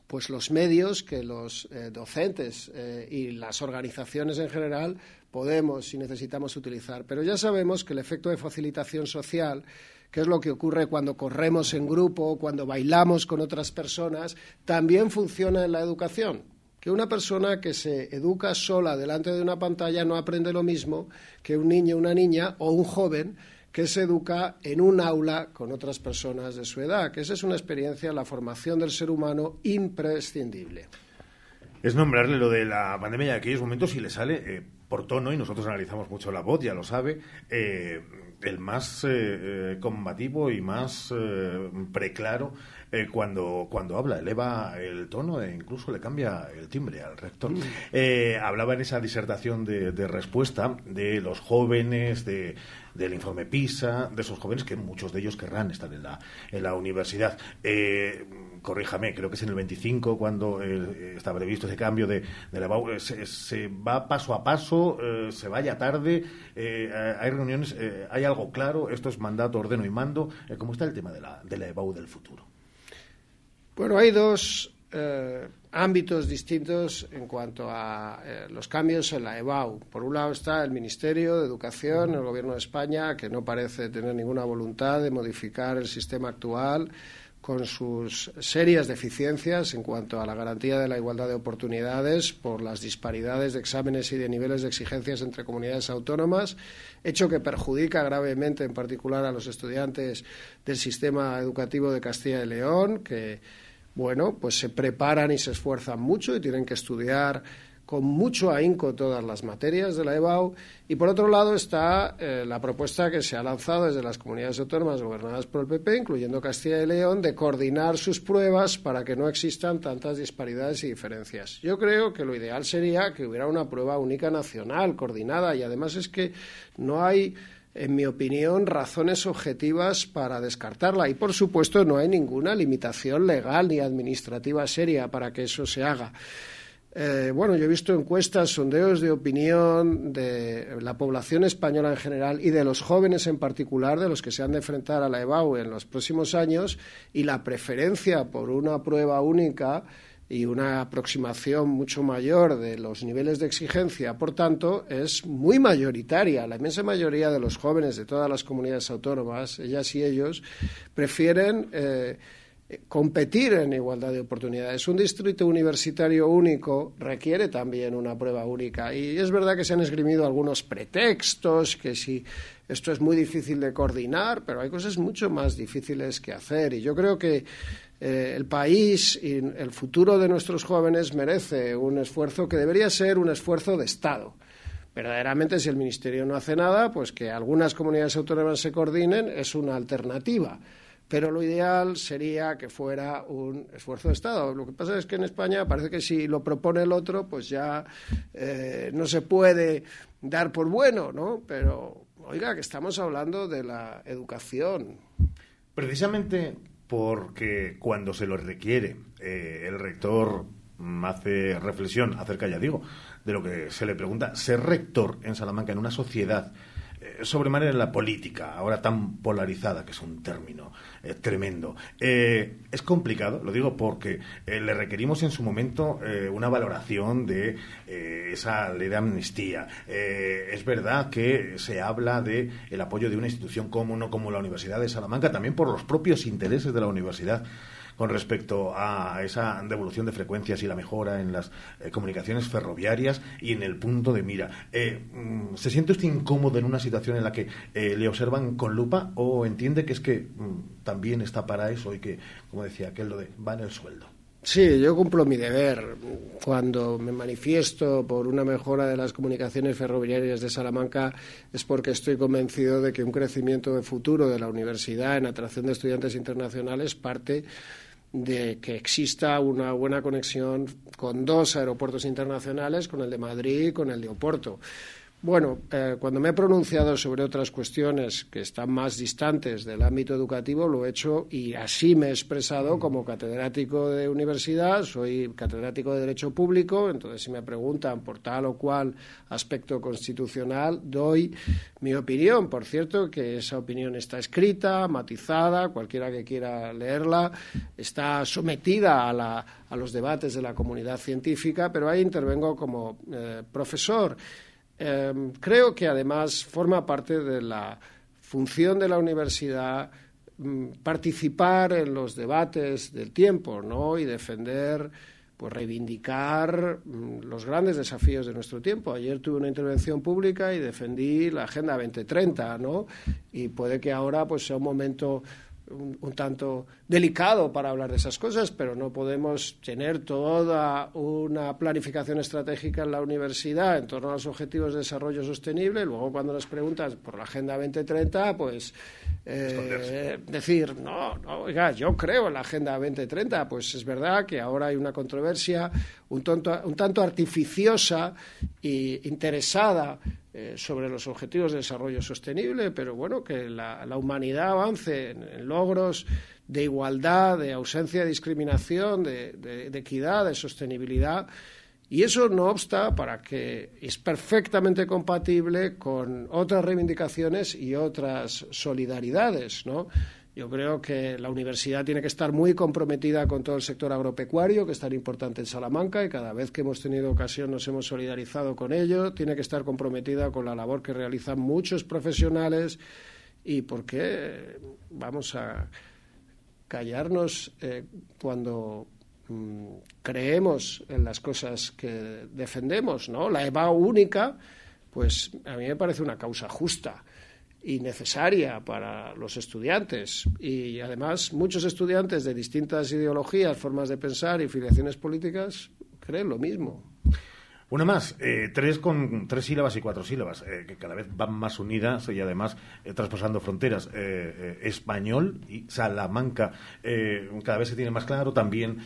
pues los medios que los eh, docentes eh, y las organizaciones en general podemos y necesitamos utilizar. Pero ya sabemos que el efecto de facilitación social que es lo que ocurre cuando corremos en grupo, cuando bailamos con otras personas, también funciona en la educación. Que una persona que se educa sola delante de una pantalla no aprende lo mismo que un niño, una niña o un joven que se educa en un aula con otras personas de su edad, esa es una experiencia, la formación del ser humano imprescindible. Es nombrarle lo de la pandemia y aquellos momentos si le sale eh, por tono, y nosotros analizamos mucho la voz, ya lo sabe, eh, el más eh, eh, combativo y más eh, preclaro cuando, cuando habla. Eleva el tono e incluso le cambia el timbre al rector. Mm. hablaba en esa disertación de, de respuesta de los jóvenes, de del informe PISA, de esos jóvenes que muchos de ellos querrán estar en la, en la universidad. Eh, corríjame, creo que es en el 25 cuando eh, está previsto ese cambio de, de la eh, se, se, va paso a paso, eh, se vaya tarde, hay reuniones, hay algo claro, esto es mandato, ordeno y mando. ¿Cómo está el tema de la, de la EBAU del futuro? Bueno, hay dos ámbitos distintos en cuanto a eh, los cambios en la EBAU. Por un lado está el Ministerio de Educación, el Gobierno de España, que no parece tener ninguna voluntad de modificar el sistema actual con sus serias deficiencias en cuanto a la garantía de la igualdad de oportunidades por las disparidades de exámenes y de niveles de exigencias entre comunidades autónomas, hecho que perjudica gravemente en particular a los estudiantes del sistema educativo de Castilla y León, que bueno, pues se preparan y se esfuerzan mucho y tienen que estudiar con mucho ahínco todas las materias de la EBAU. Y por otro lado está eh, la propuesta que se ha lanzado desde las comunidades autónomas gobernadas por el PP, incluyendo Castilla y León, de coordinar sus pruebas para que no existan tantas disparidades y diferencias. Yo creo que lo ideal sería que hubiera una prueba única nacional, coordinada, y además es que no hay en mi opinión, razones objetivas para descartarla. Y, por supuesto, no hay ninguna limitación legal ni administrativa seria para que eso se haga. Eh, bueno, yo he visto encuestas, sondeos de opinión de la población española en general y de los jóvenes en particular, de los que se han de enfrentar a la EBAU en los próximos años, y la preferencia por una prueba única y una aproximación mucho mayor de los niveles de exigencia, por tanto, es muy mayoritaria. La inmensa mayoría de los jóvenes de todas las comunidades autónomas, ellas y ellos, prefieren eh, competir en igualdad de oportunidades. Un distrito universitario único requiere también una prueba única. Y es verdad que se han esgrimido algunos pretextos, que si esto es muy difícil de coordinar, pero hay cosas mucho más difíciles que hacer. Y yo creo que eh, el país y el futuro de nuestros jóvenes merece un esfuerzo que debería ser un esfuerzo de Estado. Verdaderamente, si el Ministerio no hace nada, pues que algunas comunidades autónomas se coordinen es una alternativa. Pero lo ideal sería que fuera un esfuerzo de Estado. Lo que pasa es que en España parece que si lo propone el otro, pues ya eh, no se puede dar por bueno, ¿no? Pero, oiga, que estamos hablando de la educación. Precisamente porque cuando se lo requiere eh, el rector hace reflexión acerca, ya digo, de lo que se le pregunta, ser rector en Salamanca en una sociedad eh, sobremanera en la política, ahora tan polarizada, que es un término eh, tremendo. Eh, es complicado, lo digo porque le requerimos en su momento una valoración de esa ley de amnistía. es verdad que se habla de el apoyo de una institución como, no como la Universidad de Salamanca, también por los propios intereses de la universidad con respecto a esa devolución de frecuencias y la mejora en las eh, comunicaciones ferroviarias y en el punto de mira. Eh, mm, ¿Se siente usted incómodo en una situación en la que eh, le observan con lupa o entiende que es que mm, también está para eso y que, como decía aquel, lo de va en el sueldo? Sí, yo cumplo mi deber. Cuando me manifiesto por una mejora de las comunicaciones ferroviarias de Salamanca es porque estoy convencido de que un crecimiento de futuro de la universidad en atracción de estudiantes internacionales parte de que exista una buena conexión con dos aeropuertos internacionales, con el de Madrid y con el de Oporto. Bueno, eh, cuando me he pronunciado sobre otras cuestiones que están más distantes del ámbito educativo, lo he hecho y así me he expresado como catedrático de universidad, soy catedrático de Derecho Público, entonces si me preguntan por tal o cual aspecto constitucional, doy mi opinión. Por cierto, que esa opinión está escrita, matizada, cualquiera que quiera leerla, está sometida a, los debates de la comunidad científica, pero ahí intervengo como eh, profesor. Em, creo que además forma parte de la función de la universidad mm, participar en los debates del tiempo, ¿no? Y defender, pues reivindicar mm, los grandes desafíos de nuestro tiempo. Ayer tuve una intervención pública y defendí la Agenda 2030, ¿no? Y puede que ahora pues sea un momento un, tanto delicado para hablar de esas cosas, pero no podemos tener toda una planificación estratégica en la universidad en torno a los objetivos de desarrollo sostenible. Luego, cuando nos preguntas por la Agenda 2030, pues eh, decir, no, no, oiga, yo creo en la Agenda 2030. Pues es verdad que ahora hay una controversia un, un tanto artificiosa e interesada eh, sobre los objetivos de desarrollo sostenible, pero bueno, que la, humanidad avance en, logros de igualdad, de ausencia de discriminación, de, equidad, de sostenibilidad. Y eso no obsta para que es perfectamente compatible con otras reivindicaciones y otras solidaridades, ¿no? Yo creo que la universidad tiene que estar muy comprometida con todo el sector agropecuario, que es tan importante en Salamanca, y cada vez que hemos tenido ocasión nos hemos solidarizado con ello. Tiene que estar comprometida con la labor que realizan muchos profesionales y por qué vamos a callarnos eh, cuando mm, creemos en las cosas que defendemos, ¿no? La EVA única, pues a mí me parece una causa justa y necesaria para los estudiantes. Y además muchos estudiantes de distintas ideologías, formas de pensar y filiaciones políticas creen lo mismo. Una más, eh, tres con tres sílabas y cuatro sílabas, eh, que cada vez van más unidas y además eh, traspasando fronteras. español y Salamanca cada vez se tiene más claro. También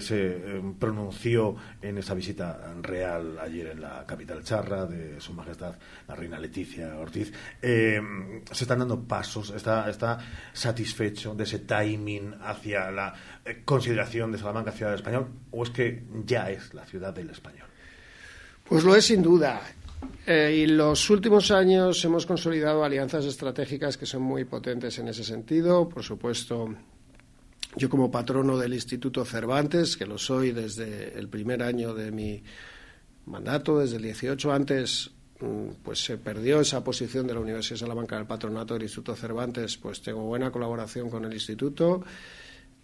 se pronunció en esa visita real ayer en la capital charra de Su Majestad la Reina Leticia Ortiz. se están dando pasos, está, está satisfecho de ese timing hacia la consideración de Salamanca ciudad del español o es que ya es la ciudad del español. Pues lo es sin duda. Eh, y los últimos años hemos consolidado alianzas estratégicas que son muy potentes en ese sentido. Por supuesto, yo como patrono del Instituto Cervantes, que lo soy desde el primer año de mi mandato, desde el 18 antes, mm, pues se perdió esa posición de la Universidad de Salamanca del patronato del Instituto Cervantes, pues tengo buena colaboración con el Instituto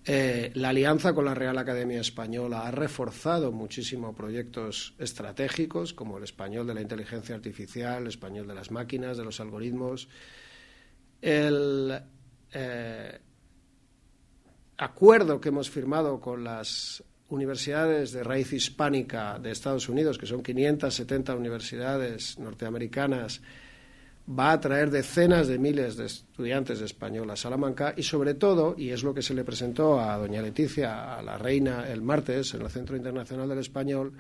eh, la alianza con la Real Academia Española ha reforzado muchísimo proyectos estratégicos como el español de la inteligencia artificial, el español de las máquinas, de los algoritmos. El eh, acuerdo que hemos firmado con las universidades de raíz hispánica de Estados Unidos, que son 570 universidades norteamericanas, va a traer decenas de miles de estudiantes de español a Salamanca y sobre todo, y es lo que se le presentó a doña Leticia, a la reina, el martes en el Centro Internacional del Español,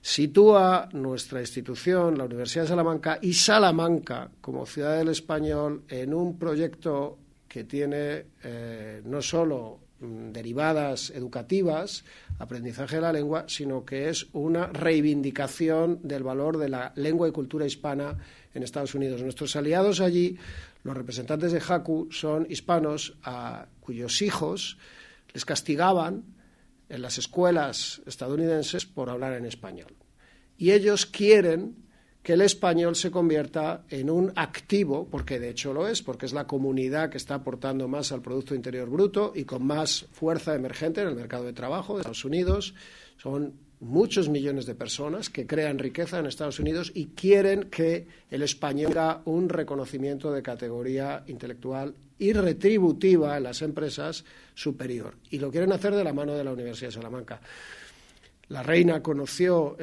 sitúa nuestra institución, la Universidad de Salamanca y Salamanca como ciudad del español en un proyecto que tiene eh, no solo derivadas educativas, aprendizaje de la lengua, sino que es una reivindicación del valor de la lengua y cultura hispana en Estados Unidos. Nuestros aliados allí, los representantes de Haku, son hispanos a cuyos hijos les castigaban en las escuelas estadounidenses por hablar en español. Y ellos quieren que el español se convierta en un activo, porque de hecho lo es, porque es la comunidad que está aportando más al Producto Interior Bruto y con más fuerza emergente en el mercado de trabajo de Estados Unidos. Son muchos millones de personas que crean riqueza en Estados Unidos y quieren que el español tenga un reconocimiento de categoría intelectual y retributiva en las empresas superior. Y lo quieren hacer de la mano de la Universidad de Salamanca. La reina conoció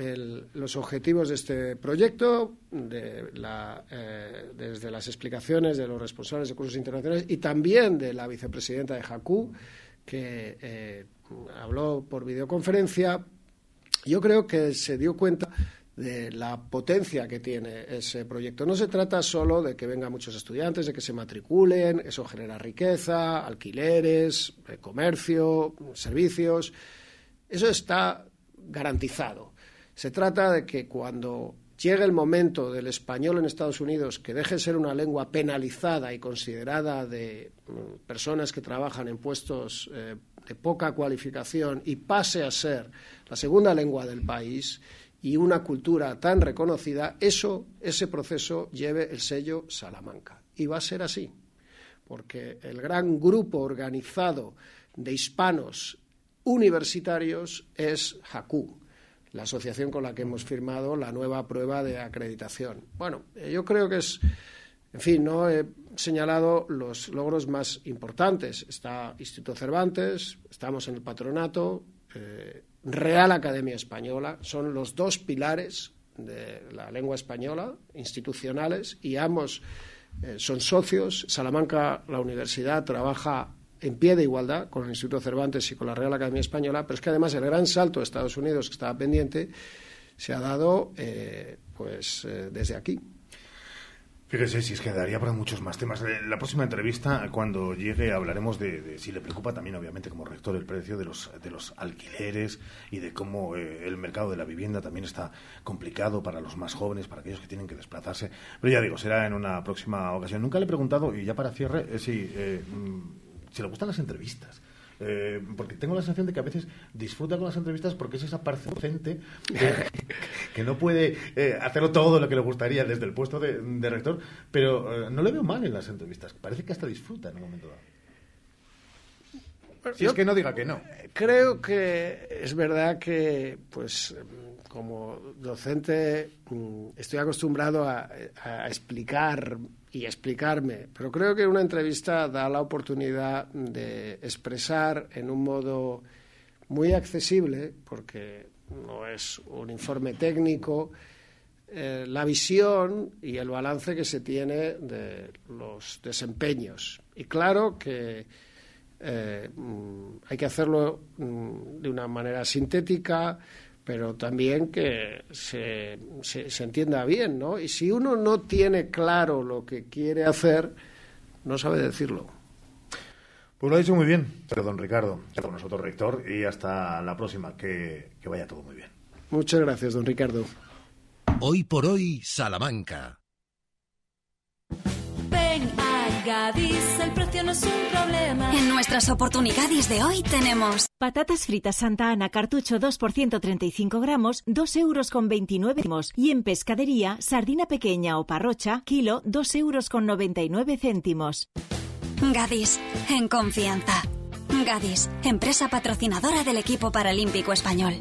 los objetivos de este proyecto eh, desde las explicaciones de los responsables de cursos internacionales y también de la vicepresidenta de JACU, que eh, habló por videoconferencia. Yo creo que se dio cuenta de la potencia que tiene ese proyecto. No se trata solo de que vengan muchos estudiantes, de que se matriculen, eso genera riqueza, alquileres, eh, comercio, servicios. Eso está garantizado. Se trata de que cuando llegue el momento del español en Estados Unidos que deje de ser una lengua penalizada y considerada de mm, personas que trabajan en puestos eh, de poca cualificación y pase a ser la segunda lengua del país y una cultura tan reconocida, eso, ese proceso lleve el sello Salamanca. Y va a ser así, porque el gran grupo organizado de hispanos universitarios es JACU, la asociación con la que hemos firmado la nueva prueba de acreditación. Bueno, eh, yo creo que es, en fin, no he señalado los logros más importantes. Está Instituto Cervantes, estamos en el patronato, eh, Real Academia Española, son los dos pilares de la lengua española, institucionales, y ambos eh, son socios. Salamanca, la universidad, trabaja en pie de igualdad con el Instituto Cervantes y con la Real Academia Española, pero es que además el gran salto de Estados Unidos que estaba pendiente se ha dado eh, pues eh, desde aquí. Fíjese, si es que daría para muchos más temas. Eh, la próxima entrevista, cuando llegue, hablaremos de, si le preocupa también, obviamente, como rector, el precio de los, de los alquileres y de cómo el mercado de la vivienda también está complicado para los más jóvenes, para aquellos que tienen que desplazarse. Pero ya digo, será en una próxima ocasión. Nunca le he preguntado, y ya para cierre, si si le gustan las entrevistas. Eh, porque tengo la sensación de que a veces disfruta con las entrevistas porque es esa parte docente *laughs* que, no puede eh, hacerlo todo lo que le gustaría desde el puesto de, rector, pero eh, no le veo mal en las entrevistas. Parece que hasta disfruta en un momento dado. Si es que no diga que no. Creo que es verdad que, pues, como docente, mm, estoy acostumbrado a explicar y explicarme. Pero creo que una entrevista da la oportunidad de expresar en un modo muy accesible, porque no es un informe técnico, eh, la visión y el balance que se tiene de los desempeños. Y claro que eh, mm, hay que hacerlo mm, de una manera sintética, pero también que se, se, entienda bien, ¿no? Y si uno no tiene claro lo que quiere hacer, no sabe decirlo. Pues lo ha dicho muy bien, don Ricardo, con nosotros, rector, y hasta la próxima, que, que vaya todo muy bien. Muchas gracias, don Ricardo. Hoy por hoy, Salamanca. Gadis, el precio no es un problema. En nuestras oportunidades de hoy tenemos patatas fritas Santa Ana cartucho 2 por 135 gramos, 2 euros con 29 céntimos. Y en pescadería, sardina pequeña o parrocha, kilo, 2 euros con 99 céntimos. Gadis, en confianza. Gadis, empresa patrocinadora del equipo paralímpico español.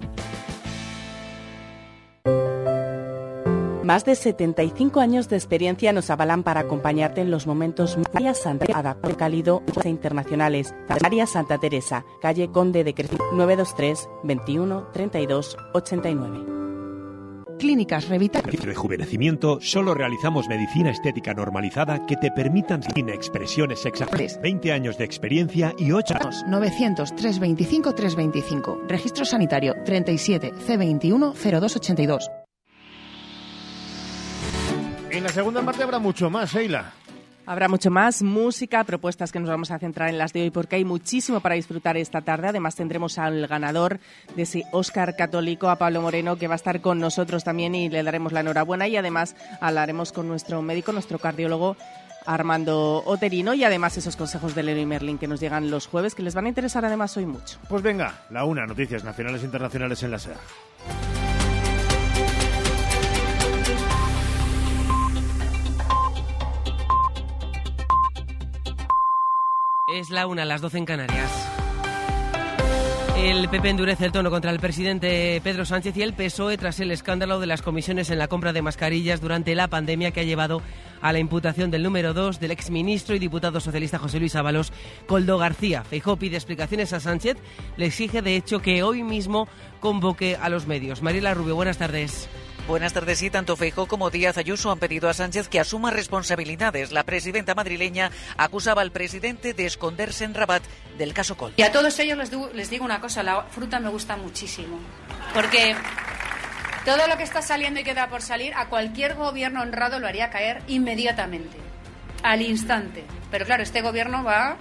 Más de 75 años de experiencia nos avalan para acompañarte en los momentos María Santa Adaptado Cálido internacionales. María Santa Teresa, calle Conde de Crecimiento 923 21 32 89. Clínicas Revital. Rejuvenecimiento, solo realizamos medicina estética normalizada que te permitan sin expresiones exactas. 20 años de experiencia y 8 900 325 325. Registro sanitario 37 C21 0282. En la segunda parte habrá mucho más, Sheila. Habrá mucho más música, propuestas que nos vamos a centrar en las de hoy porque hay muchísimo para disfrutar esta tarde. Además tendremos al ganador de ese Oscar católico, a Pablo Moreno, que va a estar con nosotros también y le daremos la enhorabuena y además hablaremos con nuestro médico, nuestro cardiólogo Armando Oterino y además esos consejos de Leroy Merlin que nos llegan los jueves que les van a interesar además hoy mucho. Pues venga, la una, noticias nacionales e internacionales en la SER. Es la una, las doce en Canarias. El PP endurece el tono contra el presidente Pedro Sánchez y el PSOE tras el escándalo de las comisiones en la compra de mascarillas durante la pandemia que ha llevado a la imputación del número dos del exministro y diputado socialista José Luis Ábalos, Coldo García. Feijó pide explicaciones a Sánchez, le exige de hecho que hoy mismo convoque a los medios. Mariela Rubio, buenas tardes. Buenas tardes. Sí, tanto Feijó como Díaz Ayuso han pedido a Sánchez que asuma responsabilidades. La presidenta madrileña acusaba al presidente de esconderse en Rabat del caso Col. Y a todos ellos les digo, les digo una cosa, la fruta me gusta muchísimo. Porque todo lo que está saliendo y queda por salir, a cualquier gobierno honrado lo haría caer inmediatamente, al instante. Pero claro, este gobierno va,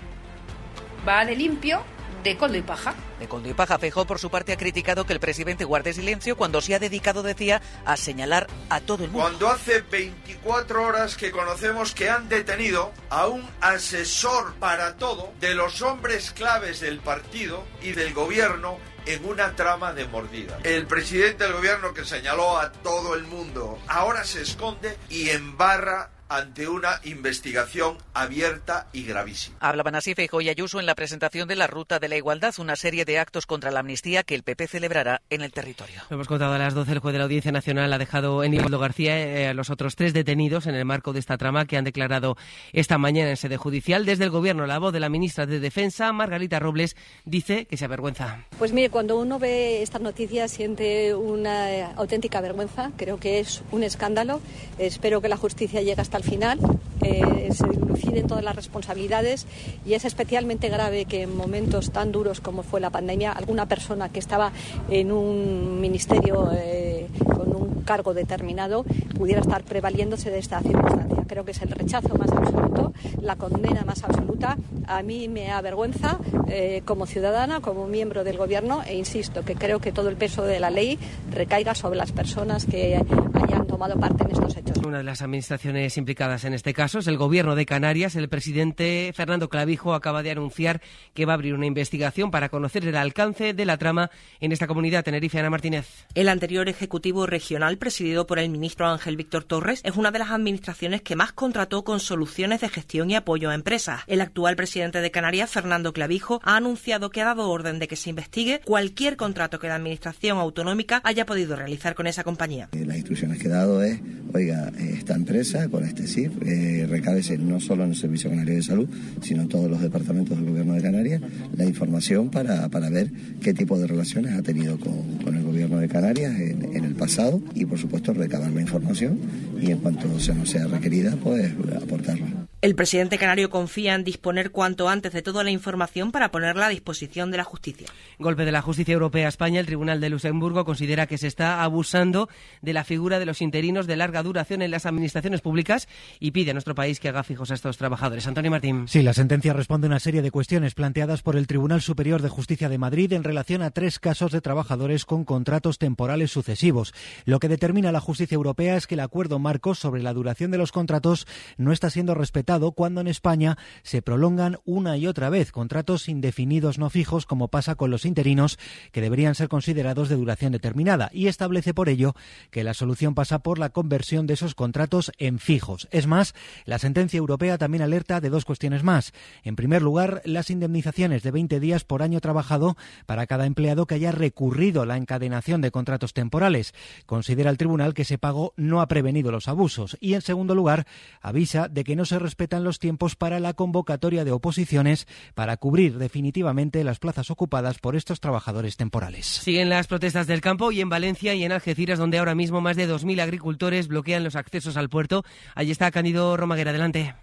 va de limpio de coldo y paja. De coldo y paja, Feijó por su parte ha criticado que el presidente guarde silencio cuando se ha dedicado, decía, a señalar a todo el mundo. Cuando hace 24 horas que conocemos que han detenido a un asesor para todo de los hombres claves del partido y del gobierno en una trama de mordida. El presidente del gobierno que señaló a todo el mundo ahora se esconde y embarra ante una investigación abierta y gravísima. Hablaban así Feijóo y Ayuso en la presentación de la Ruta de la Igualdad, una serie de actos contra la amnistía que el PP celebrará en el territorio. Lo hemos contado a las 12, el juez de la Audiencia Nacional ha dejado en Igualdo García eh, a los otros tres detenidos en el marco de esta trama que han declarado esta mañana en sede judicial. Desde el Gobierno, la voz de la ministra de Defensa, Margarita Robles, dice que se avergüenza. Pues mire, cuando uno ve estas noticias siente una auténtica vergüenza. Creo que es un escándalo. Espero que la justicia llegue hasta al final, eh, se diluciden todas las responsabilidades y es especialmente grave que en momentos tan duros como fue la pandemia, alguna persona que estaba en un ministerio eh, con un cargo determinado pudiera estar prevaliéndose de esta circunstancia. Creo que es el rechazo más absoluto, la condena más absoluta. A mí me avergüenza eh, como ciudadana, como miembro del Gobierno e insisto que creo que todo el peso de la ley recaiga sobre las personas que hayan tomado parte en estos hechos. Una de las administraciones implicadas en este caso es el Gobierno de Canarias. El presidente Fernando Clavijo acaba de anunciar que va a abrir una investigación para conocer el alcance de la trama en esta comunidad. Tenerife, Ana Martínez. El anterior Ejecutivo Regional, presidido por el ministro Ángel Víctor Torres, es una de las administraciones que más contrató con soluciones de gestión y apoyo a empresas. El actual presidente de Canarias, Fernando Clavijo, ha anunciado que ha dado orden de que se investigue cualquier contrato que la Administración Autonómica haya podido realizar con esa compañía. Las instrucciones que he dado es, oiga, esta empresa con este CIF eh, recábese no solo en el Servicio Canario de Salud, sino en todos los departamentos del Gobierno de Canarias la información para, para ver qué tipo de relaciones ha tenido con, con el Gobierno de Canarias en, en, el pasado y, por supuesto, recabar la información y en cuanto se nos sea requerida, pues aportarla. El presidente canario confía en disponer cuanto antes de toda la información para ponerla a disposición de la justicia. Golpe de la justicia europea a España. El Tribunal de Luxemburgo considera que se está abusando de la figura de los interinos de larga duración en las administraciones públicas y pide a nuestro país que haga fijos a estos trabajadores. Antonio Martín. Sí, la sentencia responde a una serie de cuestiones planteadas por el Tribunal Superior de Justicia de Madrid en relación a tres casos de trabajadores con contratos temporales sucesivos. Lo que determina la justicia europea es que el acuerdo marco sobre la duración de los contratos no está siendo respetado cuando en España se prolongan una y otra vez contratos indefinidos no fijos, como pasa con los interinos, que deberían ser considerados de duración determinada, y establece por ello que la solución pasa por la conversión de esos contratos en fijos. Es más, la sentencia europea también alerta de dos cuestiones más. En primer lugar, las indemnizaciones de 20 días por año trabajado para cada empleado que haya recurrido la encadenación de contratos temporales. Considera el tribunal que ese pago no ha prevenido los abusos. Y en segundo lugar, avisa de que no se respeta respetan los tiempos para la convocatoria de oposiciones para cubrir definitivamente las plazas ocupadas por estos trabajadores temporales. Siguen las protestas del campo y en Valencia y en Algeciras, donde ahora mismo más de 2.000 agricultores bloquean los accesos al puerto. Allí está Cándido Romaguera. Adelante.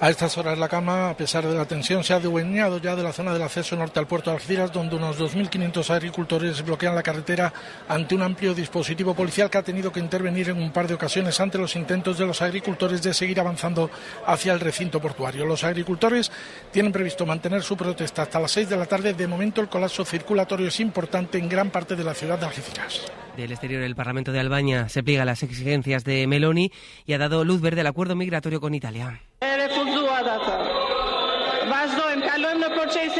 A estas horas la calma, a pesar de la tensión, se ha adueñado ya de la zona del acceso norte al puerto de Algeciras, donde unos 2.500 agricultores bloquean la carretera ante un amplio dispositivo policial que ha tenido que intervenir en un par de ocasiones ante los intentos de los agricultores de seguir avanzando hacia el recinto portuario. Los agricultores tienen previsto mantener su protesta hasta las 6 de la tarde. De momento, el colapso circulatorio es importante en gran parte de la ciudad de Algeciras del exterior, el Parlamento de Albania se pliega a las exigencias de Meloni y ha dado luz verde al acuerdo migratorio con Italia. that's all.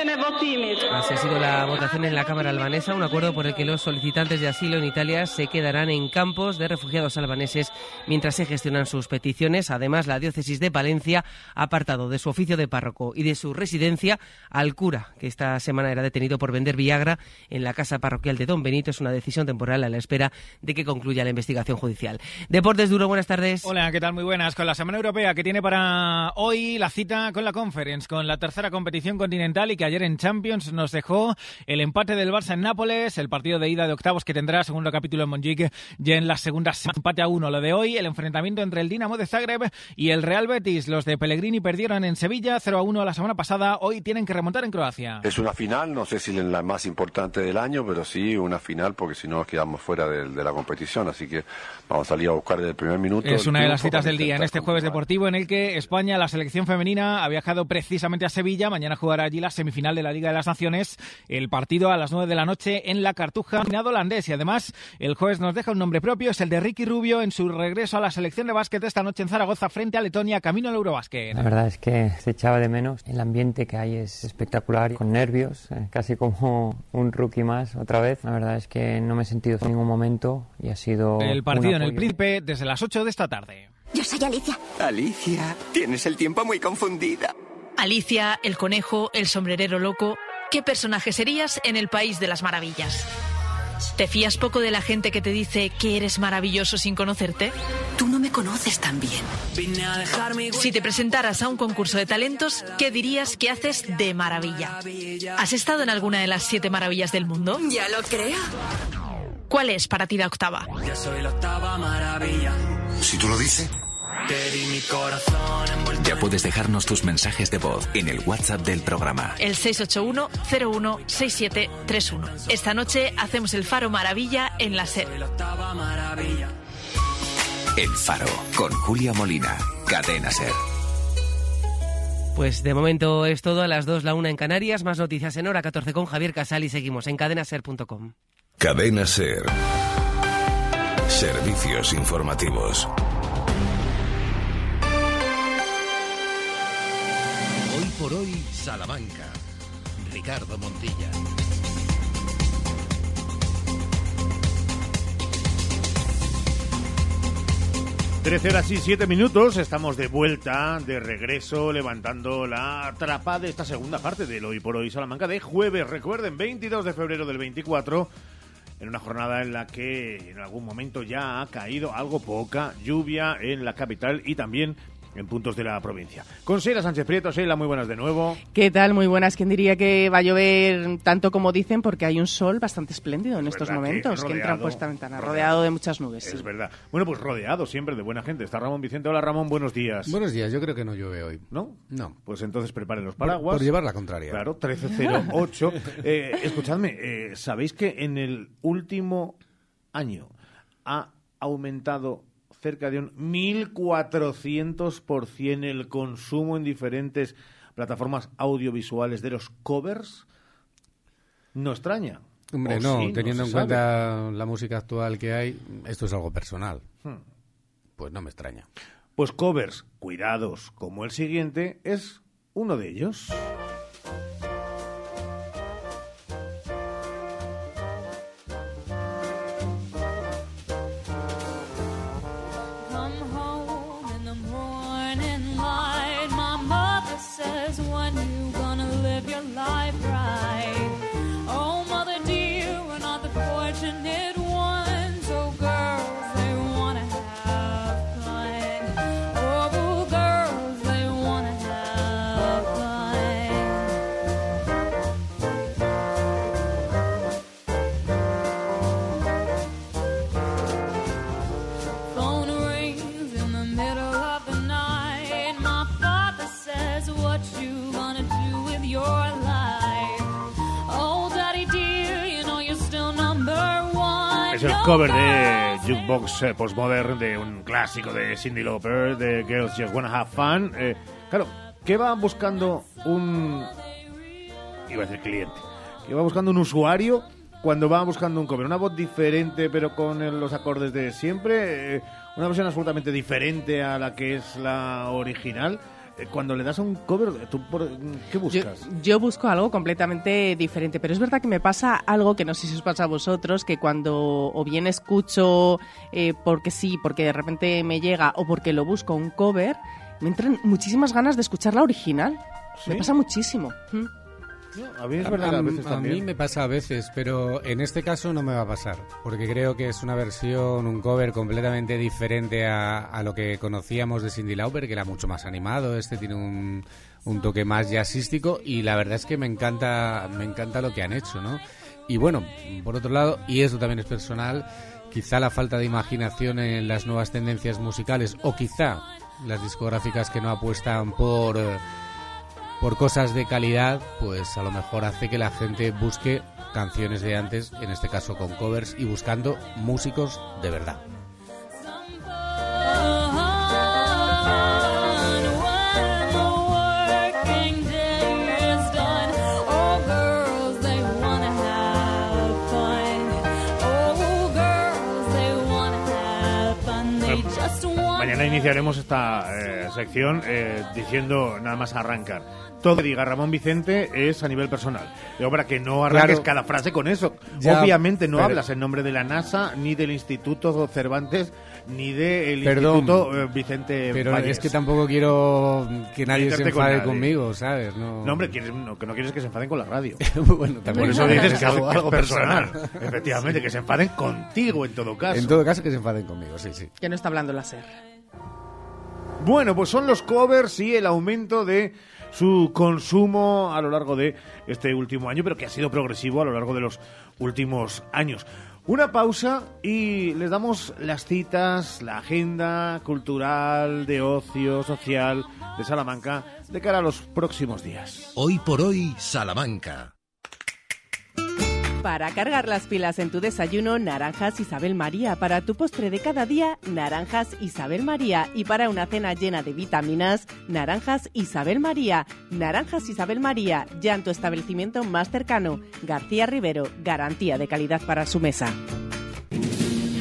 Así ha sido la votación en la Cámara albanesa, un acuerdo por el que los solicitantes de asilo en Italia se quedarán en campos de refugiados albaneses mientras se gestionan sus peticiones. Además, la diócesis de Palencia ha apartado de su oficio de párroco y de su residencia al cura, que esta semana era detenido por vender Viagra en la casa parroquial de Don Benito. Es una decisión temporal a la espera de que concluya la investigación judicial. Deportes Duro, buenas tardes. Hola, ¿qué tal? Muy buenas. Con la Semana Europea que tiene para hoy la cita con la Conference, con la tercera competición continental y que ayer en Champions nos dejó el empate del Barça en Nápoles, el partido de ida de octavos que tendrá segundo capítulo en Montjuic ya en la segunda empate a uno. Lo de hoy, el enfrentamiento entre el Dinamo de Zagreb y el Real Betis. Los de Pellegrini perdieron en Sevilla 0 a 1 la semana pasada, hoy tienen que remontar en Croacia. Es una final, no sé si la más importante del año, pero sí una final porque si no nos quedamos fuera de, de la competición, así que vamos a salir a buscar desde el primer minuto. Es una de las citas del día en este jueves deportivo en el que España, la selección femenina, ha viajado precisamente a Sevilla, mañana jugará allí la semifinal de la Liga de las Naciones, el partido a las 9 de la noche en la Cartuja, holandés. Y además, el jueves nos deja un nombre propio, es el de Ricky Rubio en su regreso a la selección de básquet esta noche en Zaragoza frente a Letonia, camino al Eurobásquet. La verdad es que se echaba de menos. El ambiente que hay es espectacular, con nervios, eh, casi como un rookie más otra vez. La verdad es que no me he sentido en ningún momento y ha sido. El partido en el Príncipe desde las 8 de esta tarde. Yo soy Alicia. Alicia, tienes el tiempo muy confundida. Alicia, el conejo, el sombrerero loco. ¿Qué personaje serías en el País de las Maravillas? ¿Te fías poco de la gente que te dice que eres maravilloso sin conocerte? Tú no me conoces tan bien. Si te presentaras a un concurso de talentos, ¿qué dirías que haces de maravilla? ¿Has estado en alguna de las siete maravillas del mundo? Ya lo creo. ¿Cuál es para ti la octava? soy la octava maravilla. Si tú lo dices. Ya puedes dejarnos tus mensajes de voz en el WhatsApp del programa. El 681-016731. Esta noche hacemos el Faro Maravilla en la SER. El Faro, con Julia Molina, Cadena SER. Pues de momento es todo a las 2, la 1 en Canarias. Más noticias en hora 14 con Javier Casal y seguimos en cadenaser.com. Cadena SER. Servicios informativos. Por hoy, Salamanca. Ricardo Montilla. Trece horas y siete minutos, estamos de vuelta, de regreso, levantando la trapa de esta segunda parte del Hoy por Hoy Salamanca de jueves. Recuerden, 22 de febrero del 24, en una jornada en la que en algún momento ya ha caído algo poca lluvia en la capital y también en puntos de la provincia. Con Sheila Sánchez Prieto, Sheila, muy buenas de nuevo. ¿Qué tal? Muy buenas. ¿Quién diría que va a llover tanto como dicen? Porque hay un sol bastante espléndido en estos momentos que, entra por esta ventana, rodeado, de muchas nubes. Es verdad. Bueno, pues rodeado siempre de buena gente. Está Ramón Vicente. Hola Ramón, buenos días. Buenos días, yo creo que no llueve hoy. ¿No? No. Pues entonces preparen los paraguas. Por, llevar la contraria. Claro, *laughs* 1308. eh, escuchadme, eh, ¿sabéis que en el último año ha aumentado cerca de un 1.400% el consumo en diferentes plataformas audiovisuales de los covers. No extraña. Hombre, no, teniendo en cuenta la música actual que hay, esto es algo personal. Hmm. Pues no me extraña. Pues covers, cuidados, como el siguiente, es uno de ellos. Cover de Jukebox eh, Postmodern de un clásico de Cindy Lauper, de Girls Just Wanna Have Fun. Eh, claro, ¿qué va buscando un... iba a decir cliente? ¿Qué va buscando un usuario cuando va buscando un cover? ¿Una voz diferente pero con los acordes de siempre? Eh, ¿Una versión absolutamente diferente a la que es la original? Eh, Cuando le das a un cover, ¿tú por- ¿qué buscas? yo busco algo completamente diferente, pero es verdad que me pasa algo que no sé si os pasa a vosotros, que cuando o bien escucho eh, porque sí, porque de repente me llega, o porque lo busco un cover, me entran muchísimas ganas de escuchar la original. Me pasa muchísimo. Mm. A mí es verdad que a veces a mí me pasa a veces, pero en este caso no me va a pasar, porque creo que es una versión, un cover completamente diferente a, a lo que conocíamos de Cindy Lauper, que era mucho más animado. Este tiene un, un toque más jazzístico y la verdad es que me encanta, me encanta lo que han hecho, ¿no? Y bueno, por otro lado, y eso también es personal, quizá la falta de imaginación en las nuevas tendencias musicales o quizá las discográficas que no apuestan por eh, por cosas de calidad, pues a lo mejor hace que la gente busque canciones de antes, en este caso con covers, y buscando músicos de verdad. Mañana iniciaremos esta eh, sección eh, diciendo nada más arrancar. Todo que diga Ramón Vicente es a nivel personal. Digo, para que no arranques Claro. cada frase con eso. Ya, Obviamente no pero- hablas en nombre de la NASA, ni del Instituto Cervantes, ni del Perdón, Instituto eh, Vicente Pero Valles. es que tampoco quiero que nadie se con enfade nadie. conmigo, ¿sabes? No, No, hombre, quieres- no, que no quieres que se enfaden con la radio. *laughs* bueno, también Por eso dices que algo, algo personal. *laughs* Efectivamente, que se enfaden contigo en todo caso. En todo caso, que se enfaden conmigo, sí, sí. Que no está hablando la SER. Bueno, pues son los covers y el aumento de su consumo a lo largo de este último año, pero que ha sido progresivo a lo largo de los últimos años. Una pausa y les damos las citas, la agenda cultural, de ocio, social de Salamanca de cara a los próximos días. Hoy por hoy, Salamanca. Para cargar las pilas en tu desayuno, naranjas Isabel María. Para tu postre de cada día, naranjas Isabel María. Y para una cena llena de vitaminas, naranjas Isabel María. Naranjas Isabel María, ya en tu establecimiento más cercano. García Rivero, garantía de calidad para su mesa.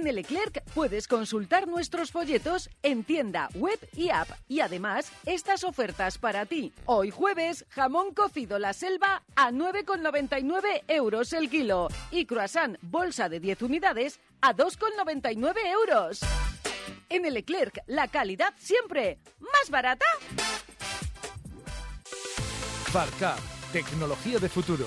En el puedes consultar nuestros folletos en tienda, web y app. Y además, estas ofertas para ti. Hoy jueves, jamón cocido La Selva a 9,99 euros el kilo. Y croissant bolsa de 10 unidades a 2,99 euros. En el la calidad siempre. ¿Más barata? Farcap, tecnología de futuro,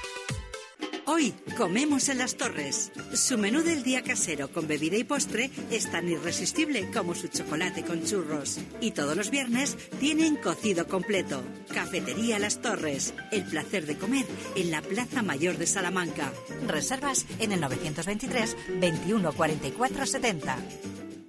Hoy comemos en las torres. Su menú del día casero con bebida y postre es tan irresistible como su chocolate con churros. Y todos los viernes tienen cocido completo. Cafetería Las Torres. El placer de comer en la Plaza Mayor de Salamanca. Reservas en el 923 21 44 70.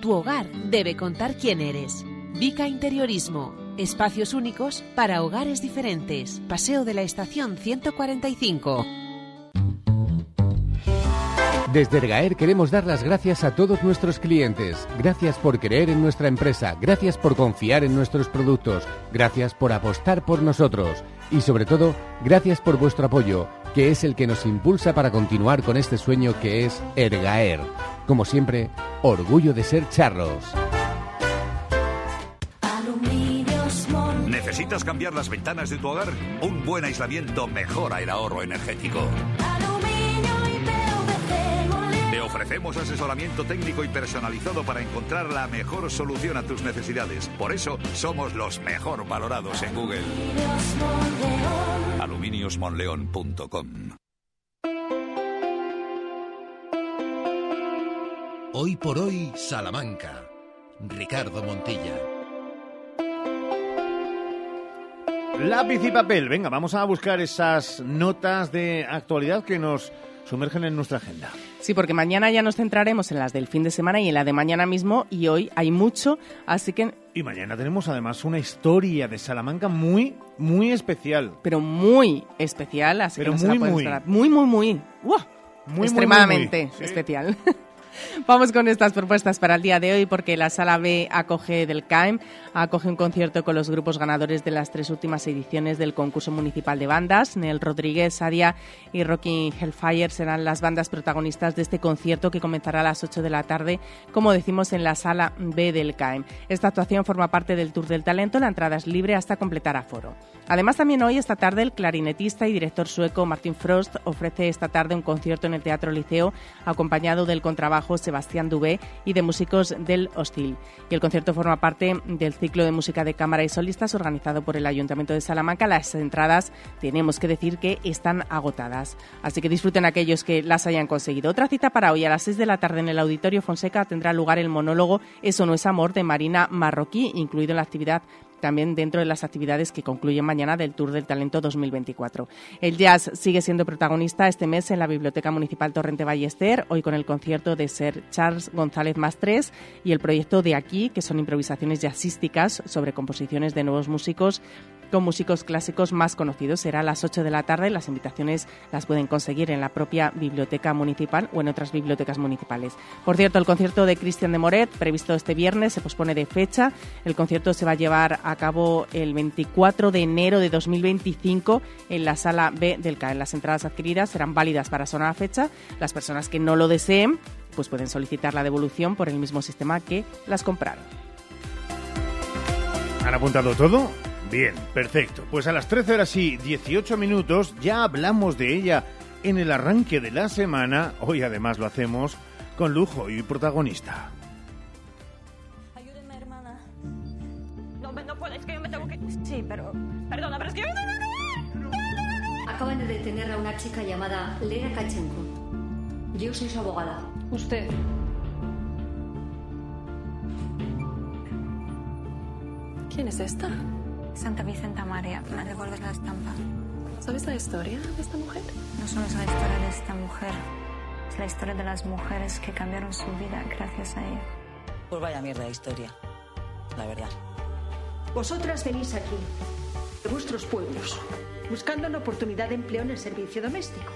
tu hogar debe contar quién eres. Vica Interiorismo. Espacios únicos para hogares diferentes. Paseo de la Estación 145. Desde Ergaer queremos dar las gracias a todos nuestros clientes. Gracias por creer en nuestra empresa. Gracias por confiar en nuestros productos. Gracias por apostar por nosotros. Y sobre todo, gracias por vuestro apoyo, que es el que nos impulsa para continuar con este sueño que es Ergaer. Como siempre, orgullo de ser charros. ¿Necesitas cambiar las ventanas de tu hogar? Un buen aislamiento mejora el ahorro energético. Te ofrecemos asesoramiento técnico y personalizado para encontrar la mejor solución a tus necesidades. Por eso somos los mejor valorados en Google. Aluminiosmonleón.com Hoy por hoy, Salamanca. Ricardo Montilla. Lápiz y papel. Venga, vamos a buscar esas notas de actualidad que nos sumergen en nuestra agenda. Sí, porque mañana ya nos centraremos en las del fin de semana y en la de mañana mismo y hoy hay mucho, así que... Y mañana tenemos además una historia de Salamanca muy, muy especial. Pero muy especial, así Pero que no muy, se la pueden muy. Muy, muy, muy. Muy, Extremadamente muy, muy. Sí. *laughs* Vamos con estas propuestas para el día de hoy porque la Sala B acoge del CAEM, acoge un concierto con los grupos ganadores de las tres últimas ediciones del concurso municipal de bandas. Nel Rodríguez, Sadia y Rocky Hellfire serán las bandas protagonistas de este concierto que comenzará a las 8 de la tarde, como decimos, en la Sala B del CAEM. Esta actuación forma parte del Tour del Talento, la entrada es libre hasta completar aforo. Además, también hoy, esta tarde, el clarinetista y director sueco Martin Frost ofrece esta tarde un concierto en el Teatro Liceo, acompañado del contrabajo Sebastián Dubé y de músicos del Hostil. Y el concierto forma parte del ciclo de música de cámara y solistas organizado por el Ayuntamiento de Salamanca. Las entradas, tenemos que decir que están agotadas. Así que disfruten aquellos que las hayan conseguido. Otra cita para hoy, a las 6 de la tarde en el Auditorio Fonseca, tendrá lugar el monólogo Eso no es amor de Marina Marroquí, incluido en la actividad también dentro de las actividades que concluyen mañana del Tour del Talento 2024. El jazz sigue siendo protagonista este mes en la Biblioteca Municipal Torrente Ballester, hoy con el concierto de Ser Charles González más tres y el proyecto de aquí, que son improvisaciones jazzísticas sobre composiciones de nuevos músicos con músicos clásicos más conocidos. Será a las 8 de la tarde. Las invitaciones las pueden conseguir en la propia biblioteca municipal o en otras bibliotecas municipales. Por cierto, el concierto de Cristian de Moret, previsto este viernes, se pospone de fecha. El concierto se va a llevar a cabo el 24 de enero de 2025 en la sala B del CAE. Las entradas adquiridas serán válidas para sonar a fecha. Las personas que no lo deseen pues pueden solicitar la devolución por el mismo sistema que las compraron. ¿Han apuntado todo? Bien, perfecto. Pues a las 13 horas y 18 minutos ya hablamos de ella en el arranque de la semana. Hoy además lo hacemos con lujo y protagonista. No, no puedo, es que yo me tengo que... Sí, pero... Perdona, pero es que... Acaban de detener a una chica llamada Lena Kachenko. Yo soy su abogada. Usted. ¿Quién es esta? Santa Vicenta María, ¿me devuelves la estampa? ¿Sabes la historia de esta mujer? No solo es la historia de esta mujer, es la historia de las mujeres que cambiaron su vida gracias a ella. Pues vaya mierda de historia, la verdad. Vosotras venís aquí, de vuestros pueblos, buscando una oportunidad de empleo en el servicio doméstico.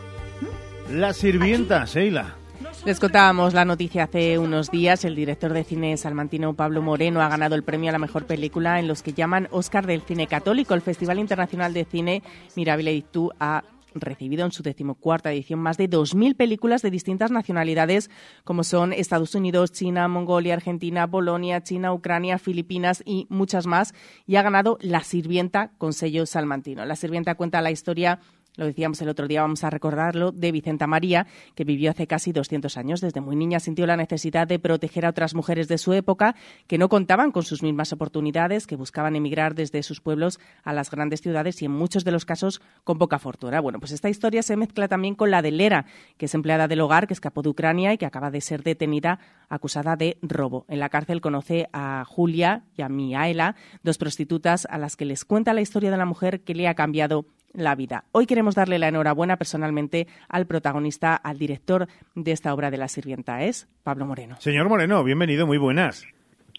La sirvienta, Sheila. Les contábamos la noticia hace unos días. El director de cine salmantino Pablo Moreno ha ganado el premio a la mejor película en los que llaman Oscar del Cine Católico. El Festival Internacional de Cine Mirabile y Tú ha recibido en su decimocuarta edición más de 2.000 películas de distintas nacionalidades, como son Estados Unidos, China, Mongolia, Argentina, Polonia, China, Ucrania, Filipinas y muchas más, y ha ganado La Sirvienta con sello salmantino. La Sirvienta cuenta la historia lo decíamos el otro día, vamos a recordarlo, de Vicenta María, que vivió hace casi 200 años. Desde muy niña sintió la necesidad de proteger a otras mujeres de su época que no contaban con sus mismas oportunidades, que buscaban emigrar desde sus pueblos a las grandes ciudades y en muchos de los casos con poca fortuna. Bueno, pues esta historia se mezcla también con la de Lera, que es empleada del hogar, que escapó de Ucrania y que acaba de ser detenida acusada de robo. En la cárcel conoce a Julia y a Miaela, dos prostitutas a las que les cuenta la historia de la mujer que le ha cambiado la vida. Hoy queremos darle la enhorabuena personalmente al protagonista, al director de esta obra de La Sirvienta, es Pablo Moreno. Señor Moreno, bienvenido, muy buenas.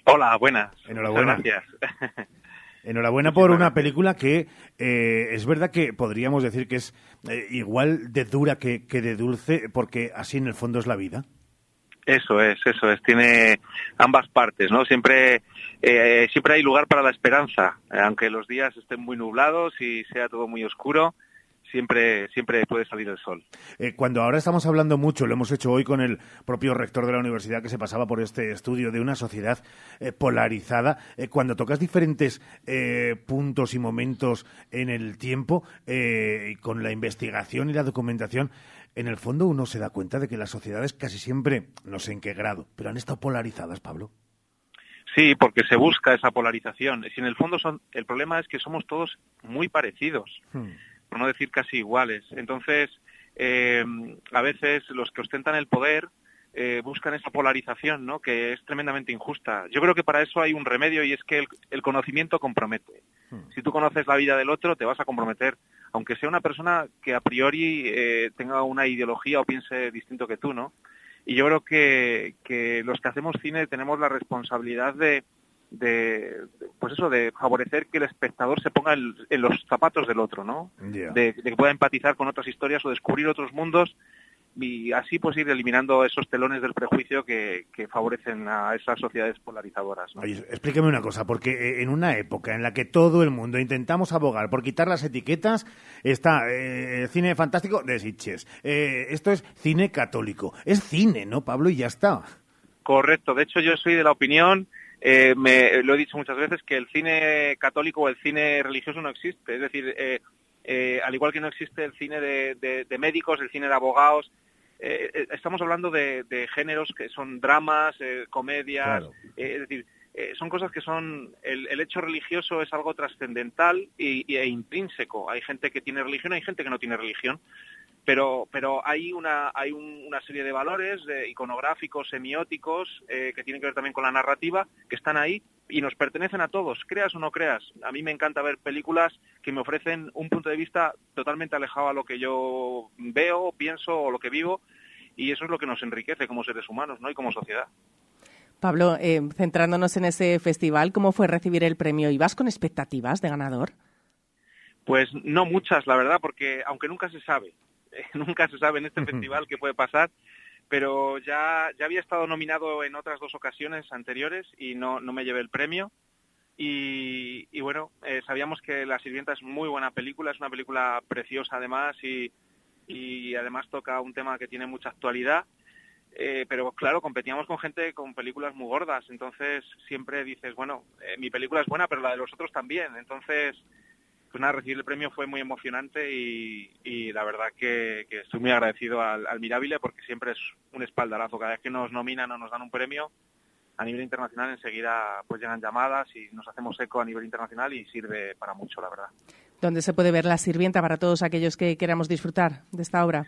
Hola, buenas. Enhorabuena. Gracias. Enhorabuena *laughs* por una película que eh, es verdad que podríamos decir que es eh, igual de dura que, que de dulce, porque así en el fondo es la vida. Eso es, eso es. Tiene ambas partes, ¿no? Siempre, eh, siempre hay lugar para la esperanza, aunque los días estén muy nublados y sea todo muy oscuro. Siempre, siempre puede salir el sol. Eh, cuando ahora estamos hablando mucho, lo hemos hecho hoy con el propio rector de la universidad que se pasaba por este estudio de una sociedad eh, polarizada, eh, cuando tocas diferentes eh, puntos y momentos en el tiempo, eh, con la investigación y la documentación, en el fondo uno se da cuenta de que las sociedades casi siempre, no sé en qué grado, pero han estado polarizadas, Pablo. Sí, porque se busca esa polarización. Si en el fondo son, el problema es que somos todos muy parecidos, por no decir casi iguales. Entonces, eh, a veces los que ostentan el poder eh, buscan esa polarización, ¿no? Que es tremendamente injusta. Yo creo que para eso hay un remedio y es que el, el conocimiento compromete. Si tú conoces la vida del otro, te vas a comprometer, aunque sea una persona que a priori eh, tenga una ideología o piense distinto que tú, ¿no? Y yo creo que, que los que hacemos cine tenemos la responsabilidad de, de, pues eso, de favorecer que el espectador se ponga el- en los zapatos del otro, ¿no? De, de que pueda empatizar con otras historias o descubrir otros mundos y así pues ir eliminando esos telones del prejuicio que, que favorecen a esas sociedades polarizadoras. ¿no? Oye, explíqueme una cosa, porque eh, en una época en la que todo el mundo intentamos abogar por quitar las etiquetas, está eh, cine fantástico de Sitges. Eh, esto es cine católico. Es cine, ¿no, Pablo? Y ya está. Correcto. De hecho, yo soy de la opinión, eh, me, lo he dicho muchas veces, que el cine católico o el cine religioso no existe. Es decir, eh, eh, al igual que no existe el cine de, de- de médicos, el cine de abogados, eh, eh, estamos hablando de, de géneros que son dramas, eh, comedias, es decir, son cosas que son, el, el hecho religioso es algo trascendental y, y- e intrínseco. Hay gente que tiene religión, hay gente que no tiene religión pero pero hay una hay un- una serie de valores de iconográficos semióticos eh, que tienen que ver también con la narrativa que están ahí y nos pertenecen a todos creas o no creas a mí me encanta ver películas que me ofrecen un punto de vista totalmente alejado a lo que yo veo pienso o lo que vivo y eso es lo que nos enriquece como seres humanos no y como sociedad Pablo, eh, centrándonos en ese festival, ¿cómo fue recibir el premio? ¿Ibas con expectativas de ganador? Pues no muchas, la verdad, porque aunque nunca se sabe, *laughs* nunca se sabe en este festival qué puede pasar, pero ya, ya había estado nominado en otras dos ocasiones anteriores y no, no me llevé el premio. Y, y bueno, eh, sabíamos que La Sirvienta es muy buena película, es una película preciosa además y, y además toca un tema que tiene mucha actualidad. Eh, pero claro, competíamos con gente con películas muy gordas, entonces siempre dices, bueno, eh, mi película es buena, pero la de los otros también. Entonces, pues nada, recibir el premio fue muy emocionante y, y la verdad que, que estoy muy agradecido al, al Mirabile porque siempre es un espaldarazo. Cada vez que nos nominan o nos dan un premio a nivel internacional enseguida pues llegan llamadas y nos hacemos eco a nivel internacional y sirve para mucho, la verdad. ¿Dónde se puede ver La Sirvienta para todos aquellos que queramos disfrutar de esta obra?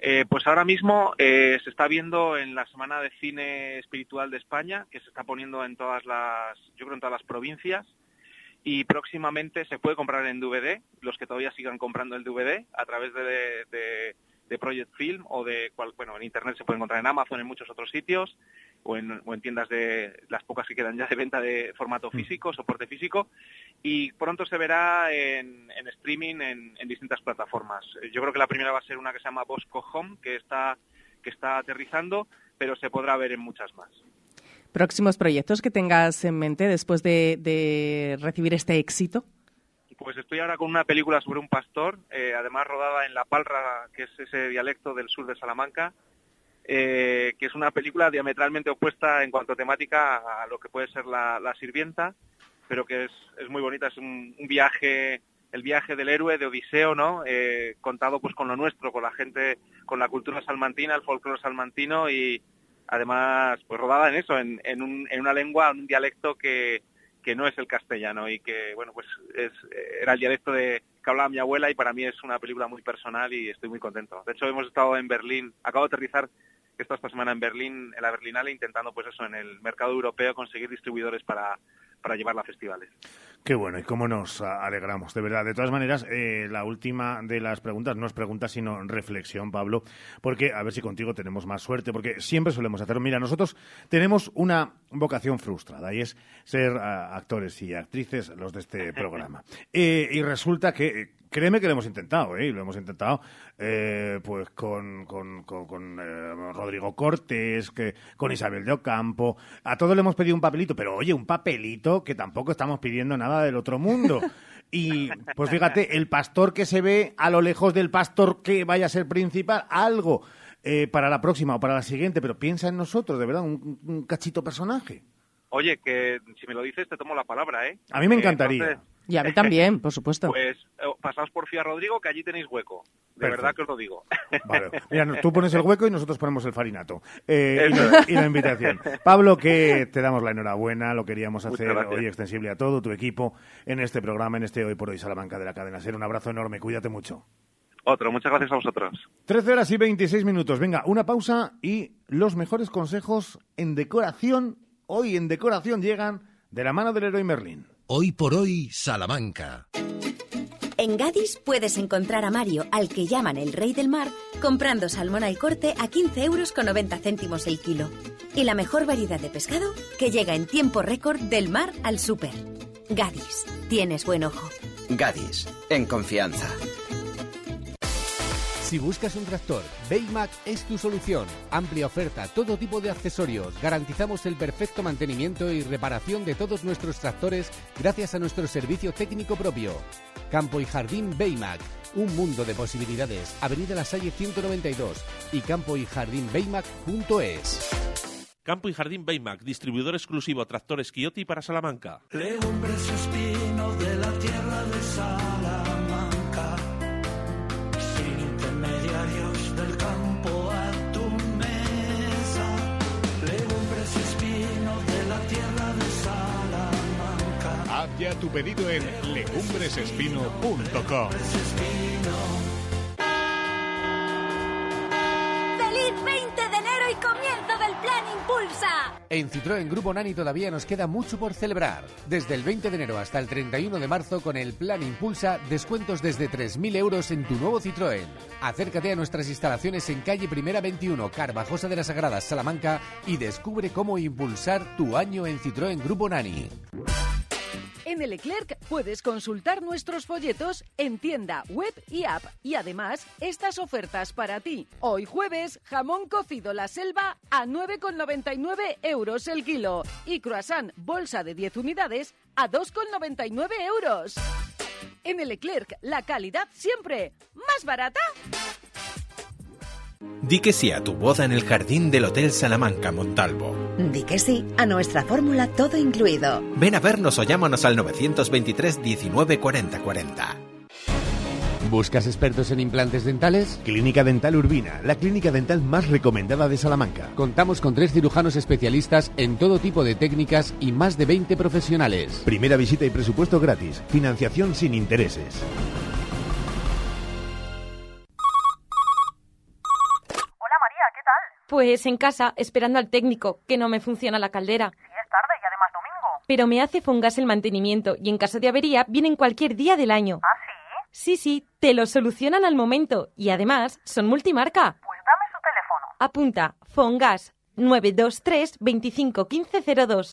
Eh, pues ahora mismo eh, se está viendo en la Semana de Cine Espiritual de España, que se está poniendo en todas las, yo creo en todas las provincias, y próximamente se puede comprar en DVD, los que todavía sigan comprando el DVD, a través de, de, de Project Film o de, cual, bueno, en Internet se puede encontrar en Amazon, en muchos otros sitios, o en, o en tiendas de las pocas que quedan ya de venta de formato físico, soporte físico, y pronto se verá en, en streaming en, en distintas plataformas. Yo creo que la primera va a ser una que se llama Bosco Home, que está, que está aterrizando, pero se podrá ver en muchas más. ¿Próximos proyectos que tengas en mente después de, de recibir este éxito? Pues estoy ahora con una película sobre un pastor, eh, además rodada en La Palra, que es ese dialecto del sur de Salamanca, eh, que es una película diametralmente opuesta en cuanto a temática a lo que puede ser La, la Sirvienta, pero que es, es muy bonita, es un, un viaje el viaje del héroe de Odiseo, ¿no? Eh, contado pues con lo nuestro, con la gente, con la cultura salmantina, el folclore salmantino y además pues rodada en eso, en, en, un, en una lengua, en un dialecto que, que no es el castellano y que bueno pues es, era el dialecto de que hablaba mi abuela y para mí es una película muy personal y estoy muy contento. De hecho hemos estado en Berlín, acabo de aterrizar esta semana en Berlín, en la Berlinale, intentando pues eso en el mercado europeo conseguir distribuidores para para llevarla a festivales. Qué bueno, y cómo nos alegramos, de verdad. De todas maneras, eh, la última de las preguntas no es pregunta, sino reflexión, Pablo, porque a ver si contigo tenemos más suerte, porque siempre solemos hacerlo. Mira, nosotros tenemos una vocación frustrada y es ser uh, actores y actrices los de este *laughs* programa. Eh, y resulta que Créeme que lo hemos intentado, ¿eh? Lo hemos intentado eh, pues con, con, con, con eh, Rodrigo Cortés, que, con Isabel de Ocampo. A todos le hemos pedido un papelito, pero oye, un papelito que tampoco estamos pidiendo nada del otro mundo. *laughs* Y pues fíjate, el pastor que se ve a lo lejos del pastor que vaya a ser principal, algo eh, para la próxima o para la siguiente, pero piensa en nosotros, de verdad, un, un cachito personaje. Oye, que si me lo dices te tomo la palabra, ¿eh? A mí me encantaría. Entonces, Y a mí también, por supuesto. Pues eh, pasaos por Fía Rodrigo, que allí tenéis hueco. De Perfecto. verdad que os lo digo. Vale. Mira, tú pones el hueco y nosotros ponemos el farinato. Eh, y, la, y la invitación. Pablo, que te damos la enhorabuena, lo queríamos hacer hoy extensible a todo tu equipo en este programa, en este Hoy por Hoy Salamanca de la cadena Ser. Un abrazo enorme, cuídate mucho. Otro, muchas gracias a vosotros. 13 horas y 26 minutos. Venga, una pausa y los mejores consejos en decoración. Hoy en decoración llegan de la mano del héroe Merlín. Hoy por hoy, Salamanca. En Gadis puedes encontrar a Mario, al que llaman el rey del mar, comprando salmón al corte a 15 euros con 90 céntimos el kilo. Y la mejor variedad de pescado que llega en tiempo récord del mar al súper. Gadis, tienes buen ojo. Gadis, en confianza. Si buscas un tractor, Baymac es tu solución. Amplia oferta, todo tipo de accesorios. Garantizamos el perfecto mantenimiento y reparación de todos nuestros tractores gracias a nuestro servicio técnico propio. Campo y Jardín Baymac. Un mundo de posibilidades. Avenida La Salle 192 y campo y jardín Baymac.es. Campo y Jardín Baymac, distribuidor exclusivo tractores Kioti para Salamanca. Legumbres y espinos de la tierra de Salamanca, ya tu pedido en legumbresespino.com. ¡Feliz 20 de enero y comienzo del Plan Impulsa! En Citroën Grupo Nani todavía nos queda mucho por celebrar. Desde el 20 de enero hasta el 31 de marzo con el Plan Impulsa, descuentos desde 3.000 euros en tu nuevo Citroën. Acércate a nuestras instalaciones en calle Primera 21, Carvajosa de las Sagradas, Salamanca y descubre cómo impulsar tu año en Citroën Grupo Nani. En el puedes consultar nuestros folletos en tienda, web y app. Y además, estas ofertas para ti. Hoy jueves, jamón cocido La Selva a 9,99 euros el kilo. Y croissant bolsa de 10 unidades a 2,99 euros. En el la calidad siempre más barata. Di que sí a tu boda en el jardín del Hotel Salamanca Montalvo. Di que sí a nuestra fórmula todo incluido. Ven a vernos o llámanos al 923 19 40 40. ¿Buscas expertos en implantes dentales? Clínica Dental Urbina, la clínica dental más recomendada de Salamanca. Contamos con tres cirujanos especialistas en todo tipo de técnicas y más de 20 profesionales. Primera visita y presupuesto gratis. Financiación sin intereses. Pues en casa, esperando al técnico, que no me funciona la caldera. Sí, es tarde y además domingo. Pero me hace Fongas el mantenimiento y en caso de avería vienen cualquier día del año. ¿Ah, sí? Sí, sí, te lo solucionan al momento y además son multimarca. Pues dame su teléfono. Apunta Fongas 923 25 15 02.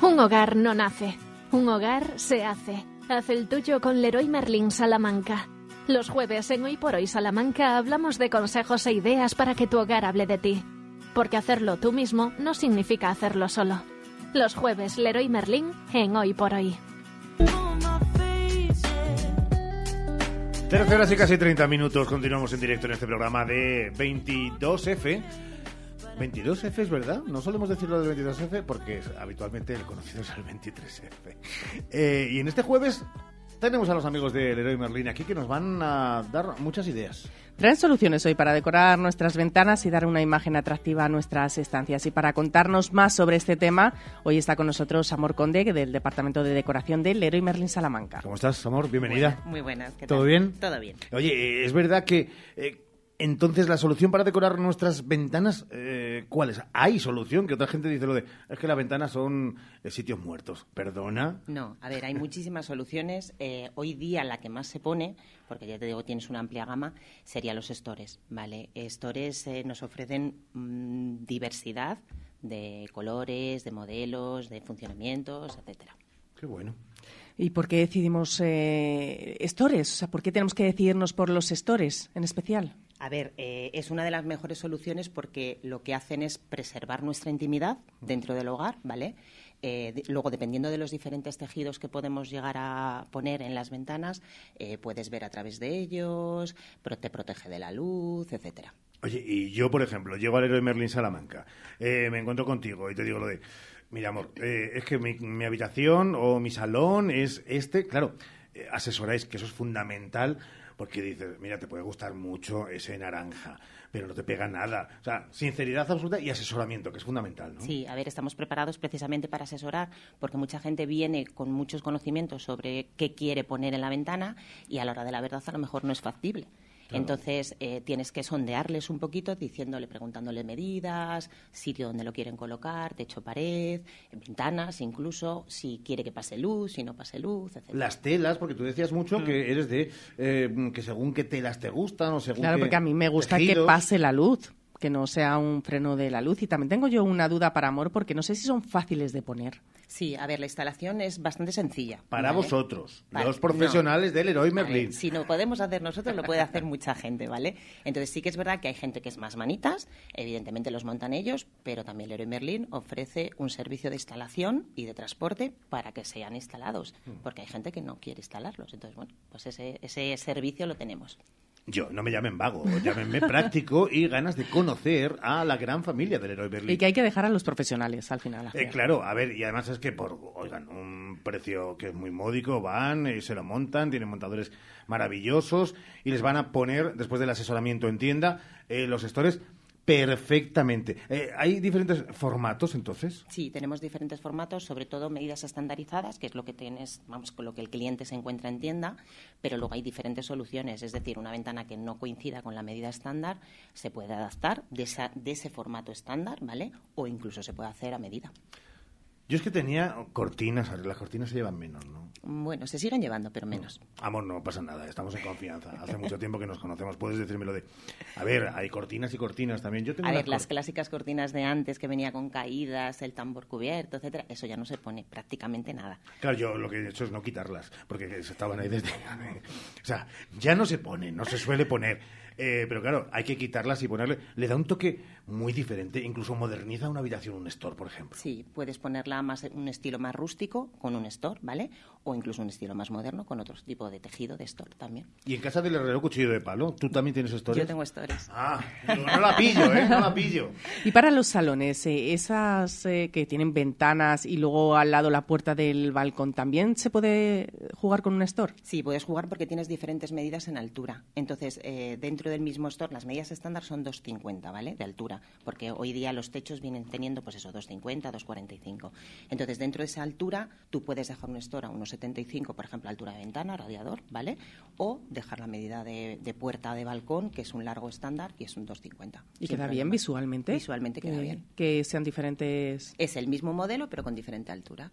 Un hogar no nace, un hogar se hace. Haz el tuyo con Leroy Merlin Salamanca. Los jueves en Hoy por Hoy Salamanca hablamos de consejos e ideas para que tu hogar hable de ti. Porque hacerlo tú mismo no significa hacerlo solo. Los jueves Leroy Merlin en Hoy por Hoy. 13 horas y casi 30 minutos. Continuamos en directo en este programa de 22F. 22F es verdad, no solemos decirlo del 22F porque es- habitualmente el conocido es el 23F. Eh, y en este jueves tenemos a los amigos de Leroy Merlin aquí que nos van a dar muchas ideas. Traen soluciones hoy para decorar nuestras ventanas y dar una imagen atractiva a nuestras estancias. Y para contarnos más sobre este tema, hoy está con nosotros Amor Conde, del Departamento de Decoración de Leroy Merlin Salamanca. ¿Cómo estás, amor? Bienvenida. Muy buenas. ¿qué ¿Todo tal? bien? Todo bien. Oye, es verdad que eh, entonces la solución para decorar nuestras ventanas, eh, ¿cuál es? Hay solución, que otra gente dice lo de, es que las ventanas son eh, sitios muertos. Perdona. No, a ver, hay muchísimas soluciones. Eh, hoy día la que más se pone, porque ya te digo, tienes una amplia gama, serían los stores, ¿vale? Stores eh, nos ofrecen mm, diversidad de colores, de modelos, de funcionamientos, etcétera. Qué bueno. ¿Y por qué decidimos eh, stores? O sea, ¿por qué tenemos que decidirnos por los stores en especial? A ver, eh, es una de las mejores soluciones porque lo que hacen es preservar nuestra intimidad dentro del hogar, ¿vale? Eh, luego, dependiendo de los diferentes tejidos que podemos llegar a poner en las ventanas, eh, puedes ver a través de ellos, te protege de la luz, etcétera. Oye, y yo, por ejemplo, llego al héroe Merlin Salamanca, eh, me encuentro contigo y te digo lo de, mira, amor, eh, es que mi, mi habitación o mi salón es este, claro, eh, asesoráis que eso es fundamental porque dices, mira, te puede gustar mucho ese naranja, pero no te pega nada. O sea, sinceridad absoluta y asesoramiento, que es fundamental, ¿no? Sí, a ver, estamos preparados precisamente para asesorar, porque mucha gente viene con muchos conocimientos sobre qué quiere poner en la ventana y a la hora de la verdad a lo mejor no es factible. Claro. Entonces eh, tienes que sondearles un poquito, diciéndole, preguntándole medidas, sitio donde lo quieren colocar, techo, pared, ventanas, incluso si quiere que pase luz, si no pase luz, etc. Las telas, porque tú decías mucho que eres de eh, que según qué telas te gustan o según Claro, qué porque a mí me gusta que pase la luz, que no sea un freno de la luz. Y también tengo yo una duda para Amor, porque no sé si son fáciles de poner. Sí, a ver, la instalación es bastante sencilla. Para ¿vale? vosotros, Vale, los profesionales no. del ver, Merlin. si no podemos hacer nosotros, lo puede hacer mucha gente, ¿vale? Entonces sí que es verdad que hay gente que es más manitas, evidentemente los montan ellos, pero también Leroy Merlin ofrece un servicio de instalación y de transporte para que sean instalados, Mm. porque hay gente que no quiere instalarlos. Entonces, bueno, pues ese, ese servicio lo tenemos. Yo, no me llamen vago, llámenme práctico y ganas de conocer a la gran familia del héroe Merlin. Y que hay que dejar a los profesionales al final. Eh, claro, a ver, y además es que por, oigan, un precio que es muy módico, van, y se lo montan, tienen montadores maravillosos y les van a poner, después del asesoramiento en tienda, eh, los stores perfectamente. Eh, ¿Hay diferentes formatos entonces? Sí, tenemos diferentes formatos, sobre todo medidas estandarizadas, que es lo que tienes, vamos, con lo que el cliente se encuentra en tienda, pero luego hay diferentes soluciones, es decir, una ventana que no coincida con la medida estándar se puede adaptar de, esa- de ese formato estándar, ¿vale? O incluso se puede hacer a medida. Yo es que tenía cortinas, las cortinas se llevan menos, ¿no? Bueno, se siguen llevando, pero menos. Amor, no pasa nada, estamos en confianza. Hace mucho tiempo que nos conocemos, puedes decirme lo de... A ver, hay cortinas y cortinas también. Yo tengo A ver, las clásicas cortinas de antes que venía con caídas, el tambor cubierto, etcétera, eso ya no se pone prácticamente nada. Claro, yo lo que he hecho es no quitarlas, porque estaban ahí desde... *laughs* o sea, ya no se pone, no se suele poner. Eh, pero claro, hay que quitarlas y ponerle... Le da un toque muy diferente, incluso moderniza una habitación, un store, por ejemplo. Sí, puedes ponerla más un estilo más rústico con un store, ¿vale? O incluso un estilo más moderno con otro tipo de tejido de store también. Y en casa del herrero cuchillo de palo, ¿tú también tienes stores? Yo tengo stores. Ah, no la pillo, ¿eh? No la pillo. Y para los salones, eh, esas eh, que tienen ventanas y luego al lado la puerta del balcón, ¿también se puede jugar con un store? Sí, puedes jugar porque tienes diferentes medidas en altura. Entonces, eh, dentro dentro del mismo store, las medidas estándar son 2,50, ¿vale? De altura, porque hoy día los techos vienen teniendo, pues eso, 2,50, 2,45. Entonces, dentro de esa altura, tú puedes dejar un store a 1,75, por ejemplo, altura de ventana, radiador, ¿vale? O dejar la medida de, de puerta de balcón, que es un largo estándar, y es un 2,50. ¿Y queda bien visualmente? Visualmente queda Que- bien. Que sean diferentes... Es el mismo modelo, pero con diferente altura.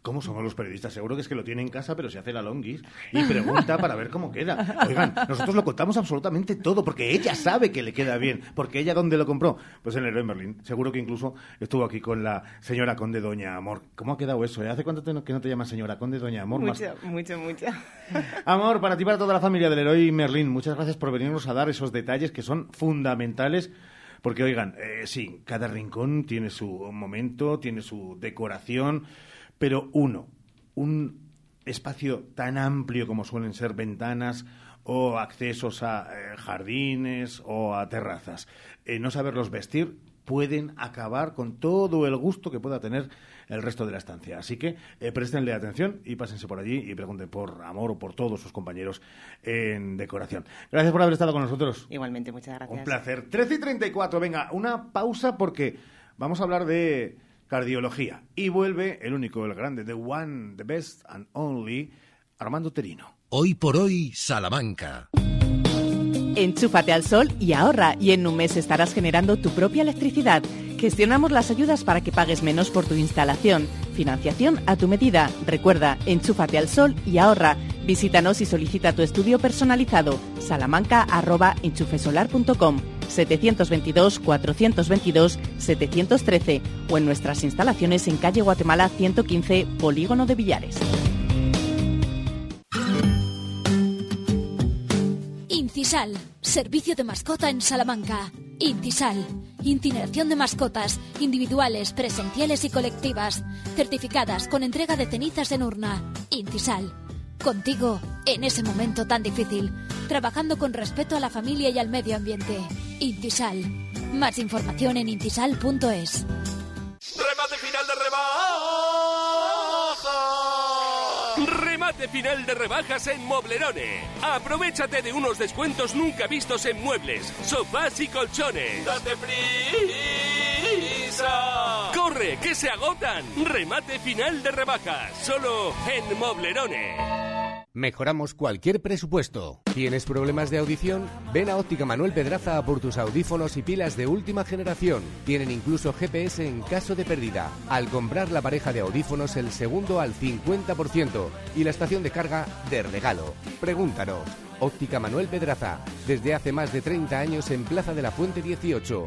¿Cómo somos los periodistas? Seguro que es que lo tiene en casa, pero se hace la longuis y *laughs* pregunta para ver cómo queda. Oigan, nosotros lo contamos absolutamente todo, porque ella sabe que le queda bien. Porque ella, ¿dónde lo compró? Pues en el Leroy Merlin. Seguro que incluso estuvo aquí con la señora Conde Doña Amor. ¿Cómo ha quedado eso? eh? ¿Hace cuánto te- que no te llamas señora Conde Doña Amor? Más- Mucho, mucho, mucho. *laughs* Amor, para ti para toda la familia del Leroy Merlin, muchas gracias por venirnos a dar esos detalles que son fundamentales. Porque, oigan, eh, sí, cada rincón tiene su momento, tiene su decoración, pero uno, un espacio tan amplio como suelen ser ventanas o accesos a eh, jardines o a terrazas, eh, no saberlos vestir pueden acabar con todo el gusto que pueda tener el resto de la estancia. Así que eh, préstenle atención y pásense por allí y pregunten por Amor o por todos sus compañeros en decoración. Gracias por haber estado con nosotros. Igualmente, muchas gracias. Un placer. 13 y 34, venga, una pausa porque vamos a hablar de cardiología. Y vuelve el único, el grande, the one, the best and only, Armando Terino. Hoy por hoy, Salamanca. Enchúfate al sol y ahorra y en un mes estarás generando tu propia electricidad. Gestionamos las ayudas para que pagues menos por tu instalación. Financiación a tu medida. Recuerda, enchúfate al sol y ahorra. Visítanos y solicita tu estudio personalizado. salamanca.enchufesolar.com 722-422-713 o en nuestras instalaciones en calle Guatemala 115, Polígono de Villares. Incisal, servicio de mascota en Salamanca. Incisal, incineración de mascotas, individuales, presenciales y colectivas, certificadas con entrega de cenizas en urna. Incisal, contigo en ese momento tan difícil, trabajando con respeto a la familia y al medio ambiente. Incisal, más información en incisal.es. Remate final de rebajas. Remate final de rebajas en Moblerone. Aprovechate de unos descuentos nunca vistos en muebles, sofás y colchones. ¡Date prisa! ¡Corre, que se agotan! Remate final de rebajas, solo en Moblerone. Mejoramos cualquier presupuesto. ¿Tienes problemas de audición? Ven a Óptica Manuel Pedraza por tus audífonos y pilas de última generación. Tienen incluso GPS en caso de pérdida. Al comprar la pareja de audífonos, el segundo al 50% y la estación de carga de regalo. Pregúntanos. Óptica Manuel Pedraza, desde hace más de 30 años en Plaza de la Fuente 18,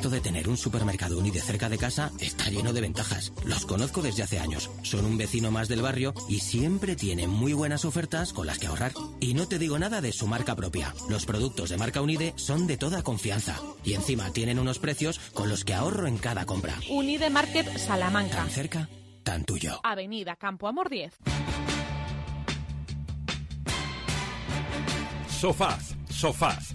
Esto de tener un supermercado Unide cerca de casa está lleno de ventajas. Los conozco desde hace años. Son un vecino más del barrio y siempre tienen muy buenas ofertas con las que ahorrar. Y no te digo nada de su marca propia. Los productos de marca Unide son de toda confianza. Y encima tienen unos precios con los que ahorro en cada compra. Unide Market Salamanca. Tan cerca, tan tuyo. Avenida Campo Amor 10. Sofaz, sofaz,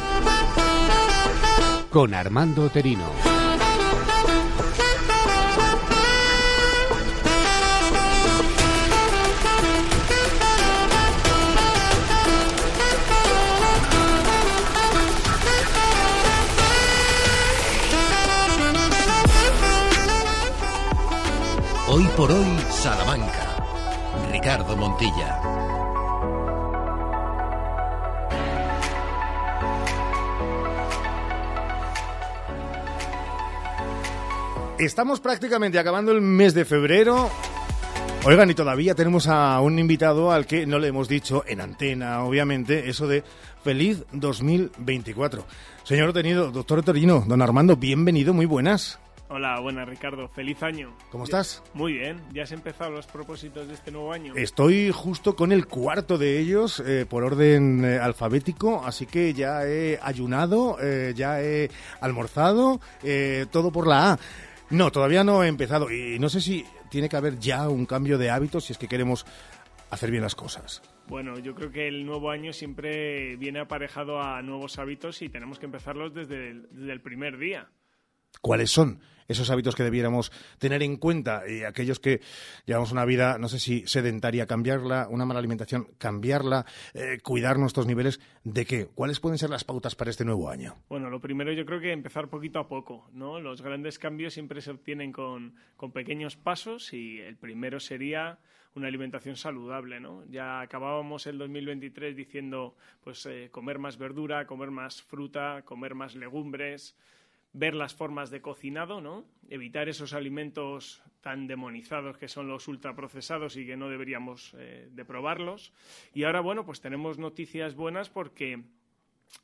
Con Armando Terino. Hoy por hoy, Salamanca. Ricardo Montilla. Estamos prácticamente acabando el mes de febrero Oigan, y todavía tenemos a un invitado al que no le hemos dicho en antena, obviamente, eso de feliz 2024. Señor Tenido, doctor Torino, don Armando, bienvenido, muy buenas. Hola, buenas Ricardo, feliz año. ¿Cómo estás? Muy bien, ¿ya has empezado los propósitos de este nuevo año? Estoy justo con el cuarto de ellos eh, por orden eh, alfabético, así que ya he ayunado, eh, ya he almorzado, todo por la A. No, todavía no he empezado y no sé si tiene que haber ya un cambio de hábitos si es que queremos hacer bien las cosas. Bueno, yo creo que el nuevo año siempre viene aparejado a nuevos hábitos y tenemos que empezarlos desde el, desde el primer día. ¿Cuáles son esos hábitos que debiéramos tener en cuenta y aquellos que llevamos una vida, no sé si sedentaria, cambiarla, una mala alimentación, cambiarla, eh, cuidar nuestros niveles, ¿de qué? ¿Cuáles pueden ser las pautas para este nuevo año? Bueno, lo primero yo creo que empezar poquito a poco, ¿no? Los grandes cambios siempre se obtienen con, con pequeños pasos y el primero sería una alimentación saludable, ¿no? Ya acabábamos el 2023 diciendo, pues, eh, comer más verdura, comer más fruta, comer más legumbres, ver las formas de cocinado, ¿no? Evitar esos alimentos tan demonizados que son los ultraprocesados y que no deberíamos eh, de probarlos. Y ahora, bueno, pues tenemos noticias buenas porque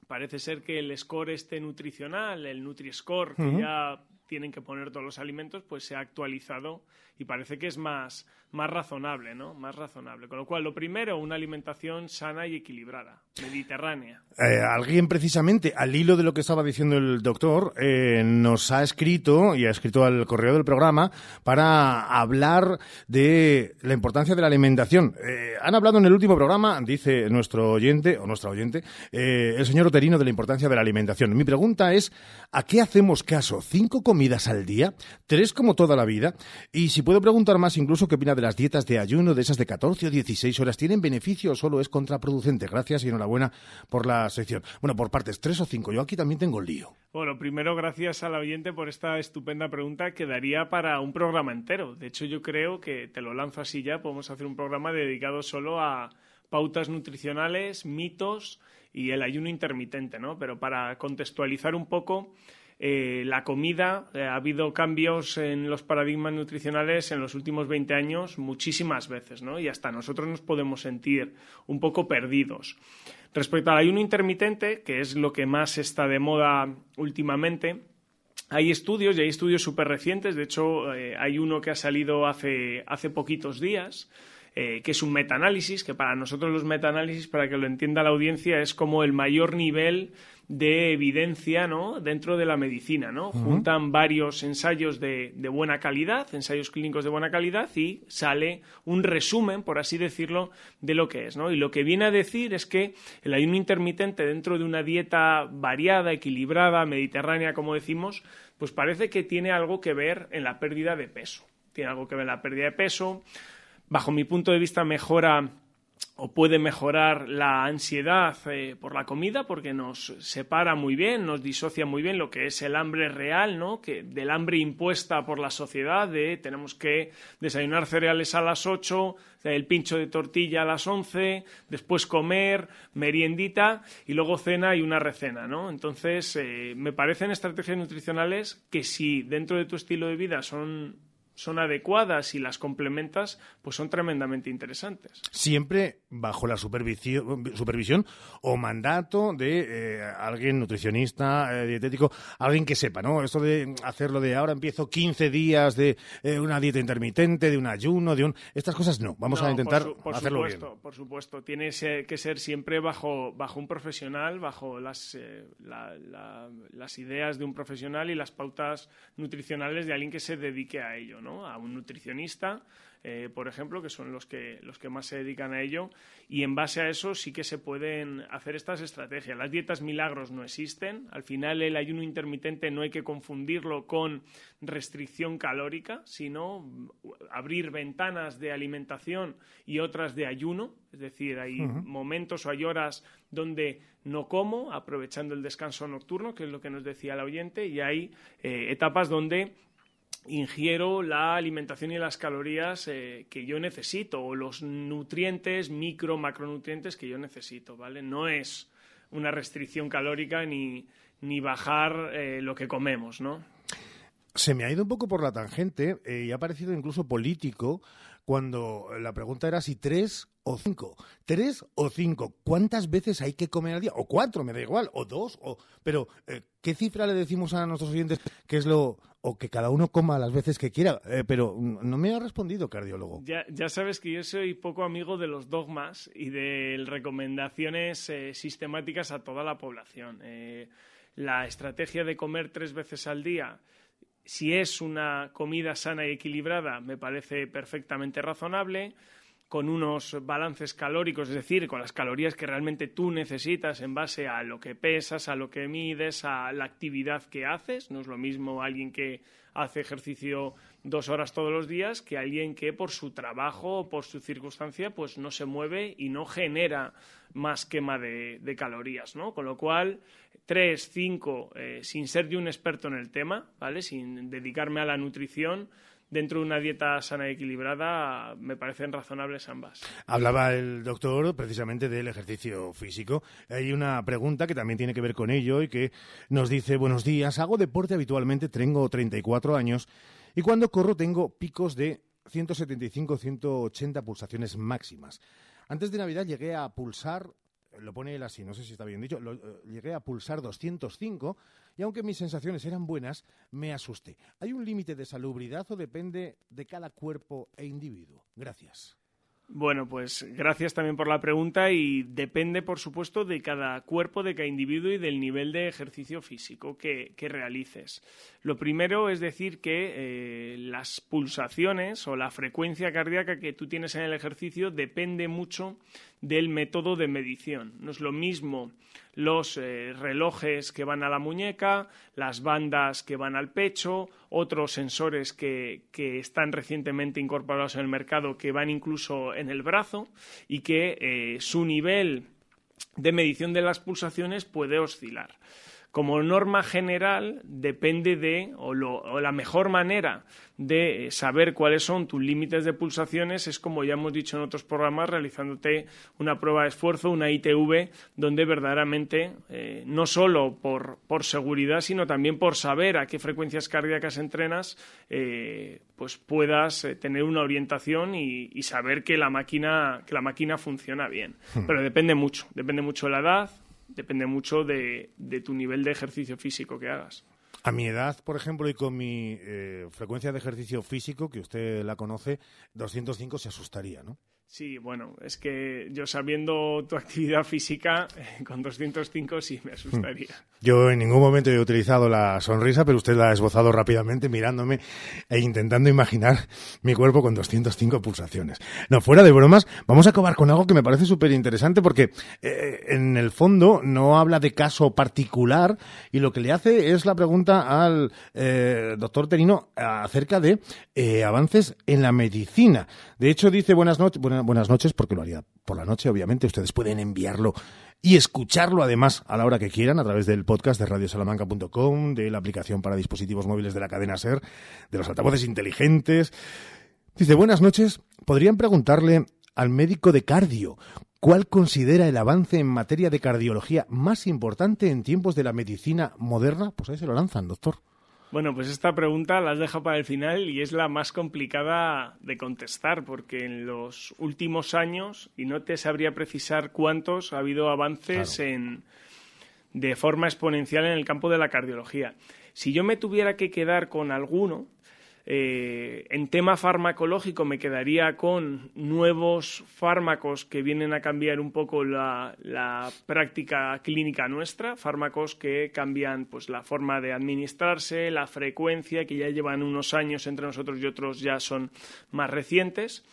parece ser que el score este nutricional, el Nutri-Score, que ya tienen que poner todos los alimentos, pues se ha actualizado y parece que es más, más razonable, ¿no? Más razonable. Con lo cual, lo primero, una alimentación sana y equilibrada, mediterránea. Eh, alguien precisamente, al hilo de lo que estaba diciendo el doctor, eh, nos ha escrito y ha escrito al correo del programa para hablar de la importancia de la alimentación. Eh, han hablado en el último programa, dice nuestro oyente o nuestra oyente, el señor Oterino, de la importancia de la alimentación. Mi pregunta es, ¿a qué hacemos caso? ¿Cinco comidas al día? ¿Tres como toda la vida? Y si puedo preguntar más, incluso, ¿qué opina de las dietas de ayuno, de esas de 14 o 16 horas? ¿Tienen beneficio o solo es contraproducente? Gracias y enhorabuena por la sección. Bueno, por partes, tres o cinco. Yo aquí también tengo el lío. Bueno, primero, gracias al oyente por esta estupenda pregunta que daría para un programa entero. De hecho, yo creo que te lo lanzo así ya. Podemos hacer un programa dedicado solo a pautas nutricionales, mitos y el ayuno intermitente, ¿no? Pero para contextualizar un poco, eh, la comida, eh, ha habido cambios en los paradigmas nutricionales en los últimos 20 años muchísimas veces, ¿no? Y hasta nosotros nos podemos sentir un poco perdidos. Respecto al ayuno intermitente, que es lo que más está de moda últimamente, hay estudios y hay estudios súper recientes. De hecho, eh, hay uno que ha salido hace, hace poquitos días, que es un metaanálisis, que para nosotros los metaanálisis, para que lo entienda la audiencia, es como el mayor nivel de evidencia ¿no? dentro de la medicina. ¿no? Juntan varios ensayos de, de buena calidad, ensayos clínicos de buena calidad, y sale un resumen, por así decirlo, de lo que es. ¿no? Y lo que viene a decir es que el ayuno intermitente dentro de una dieta variada, equilibrada, mediterránea, como decimos, pues parece que tiene algo que ver en la pérdida de peso. Tiene algo que ver en la pérdida de peso. Bajo mi punto de vista, mejora o puede mejorar la ansiedad eh, por la comida porque nos separa muy bien, nos disocia muy bien lo que es el hambre real, ¿no? Que del hambre impuesta por la sociedad de tenemos que desayunar cereales a las 8, el pincho de tortilla a las 11, después comer, meriendita y luego cena y una recena, ¿no? Entonces, eh, me parecen estrategias nutricionales que si dentro de tu estilo de vida son son adecuadas y las complementas, pues son tremendamente interesantes. Siempre bajo la supervisión, supervisión o mandato de eh, alguien nutricionista, eh, dietético, alguien que sepa, ¿no? Esto de hacerlo de ahora empiezo 15 días de eh, una dieta intermitente, de un ayuno, de un... Estas cosas no, vamos No, a intentar por, su- por hacerlo supuesto, bien. Por supuesto, tiene que ser siempre bajo, bajo un profesional, bajo las, la- la- las ideas de un profesional y las pautas nutricionales de alguien que se dedique a ello, ¿no? A un nutricionista, eh, por ejemplo, que son los que, los que más se dedican a ello, y en base a eso sí que se pueden hacer estas estrategias. Las dietas milagros no existen, al final el ayuno intermitente no hay que confundirlo con restricción calórica, sino abrir ventanas de alimentación y otras de ayuno, es decir, hay momentos o hay horas donde no como, aprovechando el descanso nocturno, que es lo que nos decía el oyente, y hay eh, etapas donde ingiero la alimentación y las calorías eh, que yo necesito o los nutrientes, micro, macronutrientes que yo necesito, ¿vale? No es una restricción calórica ni, ni bajar eh, lo que comemos, ¿no? Se me ha ido un poco por la tangente eh, y ha parecido incluso político cuando la pregunta era si tres o cinco. Tres o cinco. ¿Cuántas veces hay que comer al día? O cuatro, me da igual. O dos. O... Pero, ¿qué cifra le decimos a nuestros oyentes que es lo... o que cada uno coma las veces que quiera? Eh, pero no me ha respondido, cardiólogo. Ya, ya, sabes que yo soy poco amigo de los dogmas y de recomendaciones eh, sistemáticas a toda la población. Eh, la estrategia de comer tres veces al día si es una comida sana y equilibrada, me parece perfectamente razonable con unos balances calóricos, es decir, con las calorías que realmente tú necesitas en base a lo que pesas, a lo que mides, a la actividad que haces. No es lo mismo alguien que hace ejercicio dos horas todos los días que alguien que por su trabajo o por su circunstancia pues no se mueve y no genera más quema de, calorías, ¿no? Con lo cual, tres, cinco, eh, sin ser yo un experto en el tema, ¿vale? Sin dedicarme a la nutrición, dentro de una dieta sana y equilibrada me parecen razonables ambas. Hablaba el doctor precisamente del ejercicio físico. Hay una pregunta que también tiene que ver con ello y que nos dice, buenos días, hago deporte habitualmente, tengo 34 años y cuando corro tengo picos de 175-180 pulsaciones máximas. Antes de Navidad llegué a pulsar lo pone él así, no sé si está bien dicho, eh, llegué a pulsar 205 y aunque mis sensaciones eran buenas, me asusté. ¿Hay un límite de salubridad o depende de cada cuerpo e individuo? Gracias. Bueno, pues gracias también por la pregunta y depende, por supuesto, de cada cuerpo, de cada individuo y del nivel de ejercicio físico que, realices. Lo primero es decir que eh, las pulsaciones o la frecuencia cardíaca que tú tienes en el ejercicio depende mucho del método de medición. No es lo mismo los eh, relojes que van a la muñeca, las bandas que van al pecho, otros sensores que, están recientemente incorporados en el mercado que van incluso en el brazo y que eh, su nivel de medición de las pulsaciones puede oscilar como norma general depende de, o, la mejor manera de eh, saber cuáles son tus límites de pulsaciones es, como ya hemos dicho en otros programas, realizándote una prueba de esfuerzo, una ITV, donde verdaderamente, eh, no solo por, seguridad, sino también por saber a qué frecuencias cardíacas entrenas, eh, pues puedas tener una orientación y, y, saber que la máquina, que la máquina funciona bien. Hmm. Pero depende mucho, depende mucho de la edad, depende mucho de, tu nivel de ejercicio físico que hagas. A mi edad, por ejemplo, y con mi eh, frecuencia de ejercicio físico, que usted la conoce, 205 se asustaría, ¿no? Sí, bueno, es que yo sabiendo tu actividad física, con 205 sí me asustaría. Yo en ningún momento he utilizado la sonrisa, pero usted la ha esbozado rápidamente mirándome e intentando imaginar mi cuerpo con 205 pulsaciones. No, fuera de bromas, vamos a acabar con algo que me parece súper interesante porque eh, en el fondo no habla de caso particular y lo que le hace es la pregunta al eh, doctor Terino acerca de eh, avances en la medicina. De hecho, dice buenas noches noches, porque lo haría por la noche, obviamente. Ustedes pueden enviarlo y escucharlo además a la hora que quieran a través del podcast de radiosalamanca.com, de la aplicación para dispositivos móviles de la cadena SER, de los altavoces inteligentes. Dice, buenas noches, ¿podrían preguntarle al médico de cardio cuál considera el avance en materia de cardiología más importante en tiempos de la medicina moderna? Pues ahí se lo lanzan, doctor. Bueno, pues esta pregunta la dejo para el final y es la más complicada de contestar porque en los últimos años, y no te sabría precisar cuántos, ha habido avances en, de forma exponencial en el campo de la cardiología. Si yo me tuviera que quedar con alguno, eh, en tema farmacológico me quedaría con nuevos fármacos que vienen a cambiar un poco la, práctica clínica nuestra, fármacos que cambian pues, la forma de administrarse, la frecuencia, que ya llevan unos años entre nosotros y otros ya son más recientes.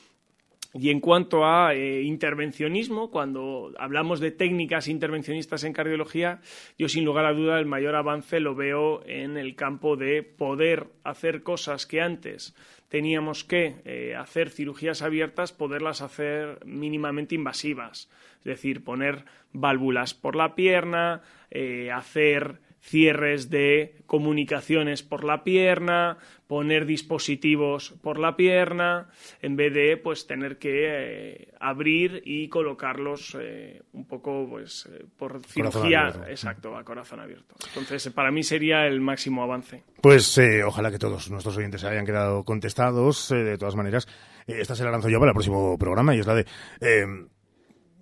Y en cuanto a eh, intervencionismo, cuando hablamos de técnicas intervencionistas en cardiología, yo sin lugar a duda el mayor avance lo veo en el campo de poder hacer cosas que antes teníamos que eh, hacer cirugías abiertas, poderlas hacer mínimamente invasivas. Es decir, poner válvulas por la pierna, eh, hacer cierres de comunicaciones por la pierna, poner dispositivos por la pierna, en vez de pues tener que eh, abrir y colocarlos eh, un poco pues eh, por cirugía, exacto, a corazón abierto. Entonces, para mí sería el máximo avance. Pues ojalá que todos nuestros oyentes se hayan quedado contestados. de todas maneras, esta se la lanzo yo para el próximo programa y es la de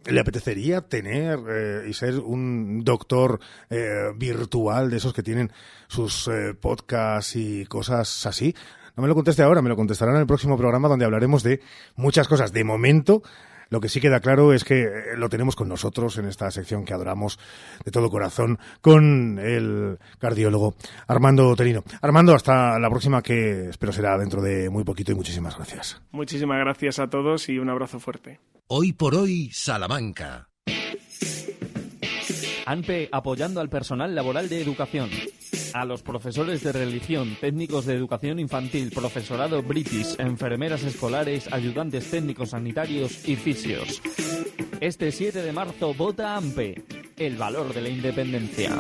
¿Le apetecería tener eh, y ser un doctor eh, virtual de esos que tienen sus eh, podcasts y cosas así? No me lo conteste ahora, me lo contestarán en el próximo programa donde hablaremos de muchas cosas. De momento, lo que sí queda claro es que lo tenemos con nosotros en esta sección que adoramos de todo corazón con el cardiólogo Armando Terino. Armando, hasta la próxima que espero será dentro de muy poquito y muchísimas gracias. Muchísimas gracias a todos y un abrazo fuerte. Hoy por hoy, Salamanca. ANPE apoyando al personal laboral de educación. A los profesores de religión, técnicos de educación infantil, profesorado british, enfermeras escolares, ayudantes técnicos sanitarios y fisios. Este 7 de marzo vota ANPE, el valor de la independencia.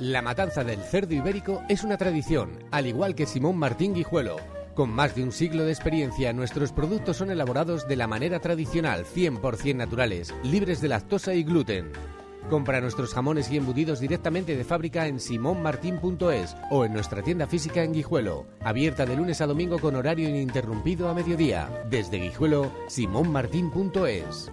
La matanza del cerdo ibérico es una tradición, al igual que Simón Martín Guijuelo con más de un siglo de experiencia, nuestros productos son elaborados de la manera tradicional, 100% naturales, libres de lactosa y gluten. Compra nuestros jamones y embutidos directamente de fábrica en simonmartin.es o en nuestra tienda física en Guijuelo, abierta de lunes a domingo con horario ininterrumpido a mediodía. Desde Guijuelo, simonmartin.es.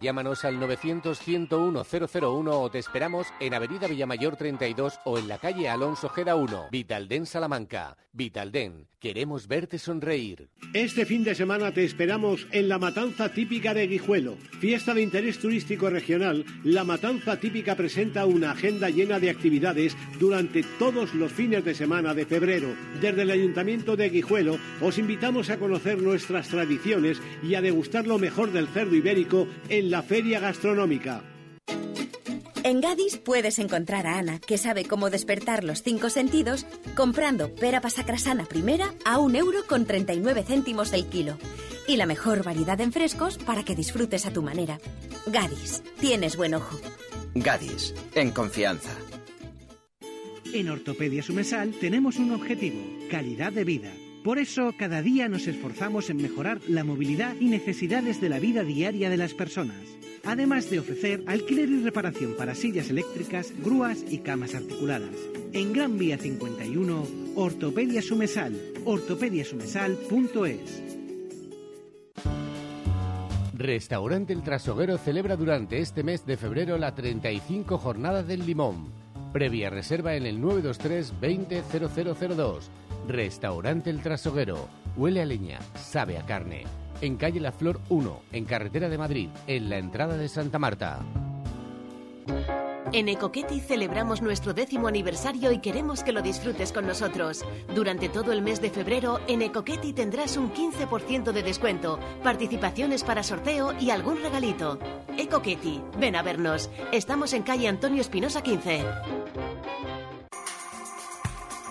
Llámanos al 900-101-001 o te esperamos en Avenida Villamayor 32 o en la calle Alonso Geda 1, Vitalden Salamanca. Vitalden, queremos verte sonreír. Este fin de semana te esperamos en la Matanza Típica de Guijuelo. Fiesta de interés turístico regional, la Matanza Típica presenta una agenda llena de actividades durante todos los fines de semana de febrero. Desde el Ayuntamiento de Guijuelo os invitamos a conocer nuestras tradiciones y a degustar lo mejor del cerdo ibérico en la feria gastronómica. En Gadis puedes encontrar a Ana, que sabe cómo despertar los cinco sentidos, comprando pera pasacrasana primera a un euro con 39 céntimos el kilo. Y la mejor variedad en frescos para que disfrutes a tu manera. Gadis, tienes buen ojo. Gadis, en confianza. En Ortopedia Sumesal tenemos un objetivo, calidad de vida. Por eso, cada día nos esforzamos en mejorar la movilidad y necesidades de la vida diaria de las personas además de ofrecer alquiler y reparación para sillas eléctricas, grúas y camas articuladas. En Gran Vía 51, Ortopedia Sumesal, ortopediasumesal.es. Restaurante El Trasoguero celebra durante este mes de febrero la 35 Jornada del Limón. Previa reserva en el 923 200002. Restaurante El Trasoguero. Huele a leña, sabe a carne en calle La Flor 1, en carretera de Madrid, en la entrada de Santa Marta. En Ecoqueti celebramos nuestro décimo aniversario y queremos que lo disfrutes con nosotros. Durante todo el mes de febrero, en Ecoqueti tendrás un 15% de descuento, participaciones para sorteo y algún regalito. Ecoqueti, ven a vernos. Estamos en calle Antonio Espinosa 15.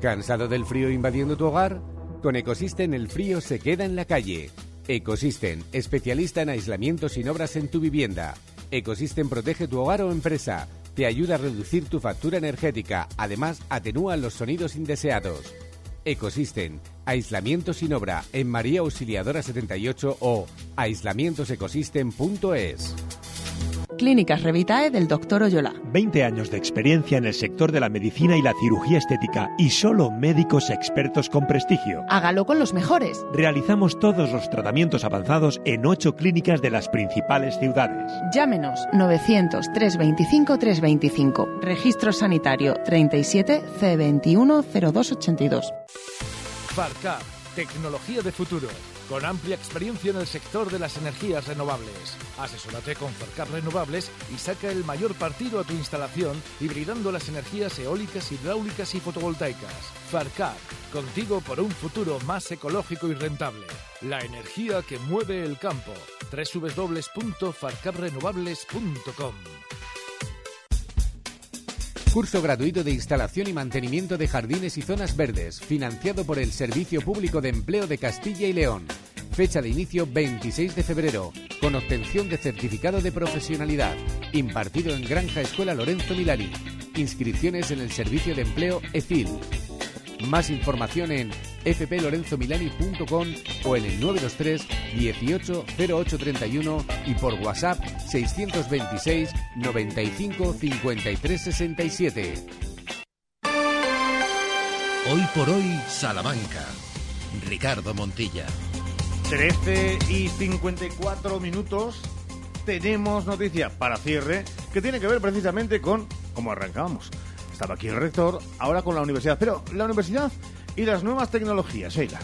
¿Cansado del frío invadiendo tu hogar? Con Ecosystem el frío se queda en la calle. Ecosystem, especialista en aislamiento sin obras en tu vivienda. Ecosystem protege tu hogar o empresa. Te ayuda a reducir tu factura energética. Además, atenúa los sonidos indeseados. Ecosystem, aislamiento sin obra en María Auxiliadora 78 o aislamientosecosystem.es. Clínicas Revitae del Dr. Oyola. 20 años de experiencia en el sector de la medicina y la cirugía estética y solo médicos expertos con prestigio. Hágalo con los mejores. Realizamos todos los tratamientos avanzados en 8 clínicas de las principales ciudades. Llámenos 900 325 325. Registro sanitario 37 C21 0282. Farcar, tecnología de futuro, con amplia experiencia en el sector de las energías renovables. Asesórate con Farcar Renovables y saca el mayor partido a tu instalación hibridando las energías eólicas, hidráulicas y fotovoltaicas. Farcar, contigo por un futuro más ecológico y rentable. La energía que mueve el campo. www.farcaprenovables.com Curso gratuito de instalación y mantenimiento de jardines y zonas verdes, financiado por el Servicio Público de Empleo de Castilla y León. Fecha de inicio 26 de febrero, con obtención de certificado de profesionalidad, impartido en Granja Escuela Lorenzo Milani. Inscripciones en el Servicio de Empleo EFIL. Más información en fplorenzomilani.com o en el 923 18 0831 y por WhatsApp 626 95 53 67. Hoy por hoy, Salamanca. Ricardo Montilla. 13 y 54 minutos. Tenemos noticia para cierre que tiene que ver precisamente con cómo arrancábamos. Estaba aquí el rector, ahora con la universidad. Pero la universidad y las nuevas tecnologías, Sheila.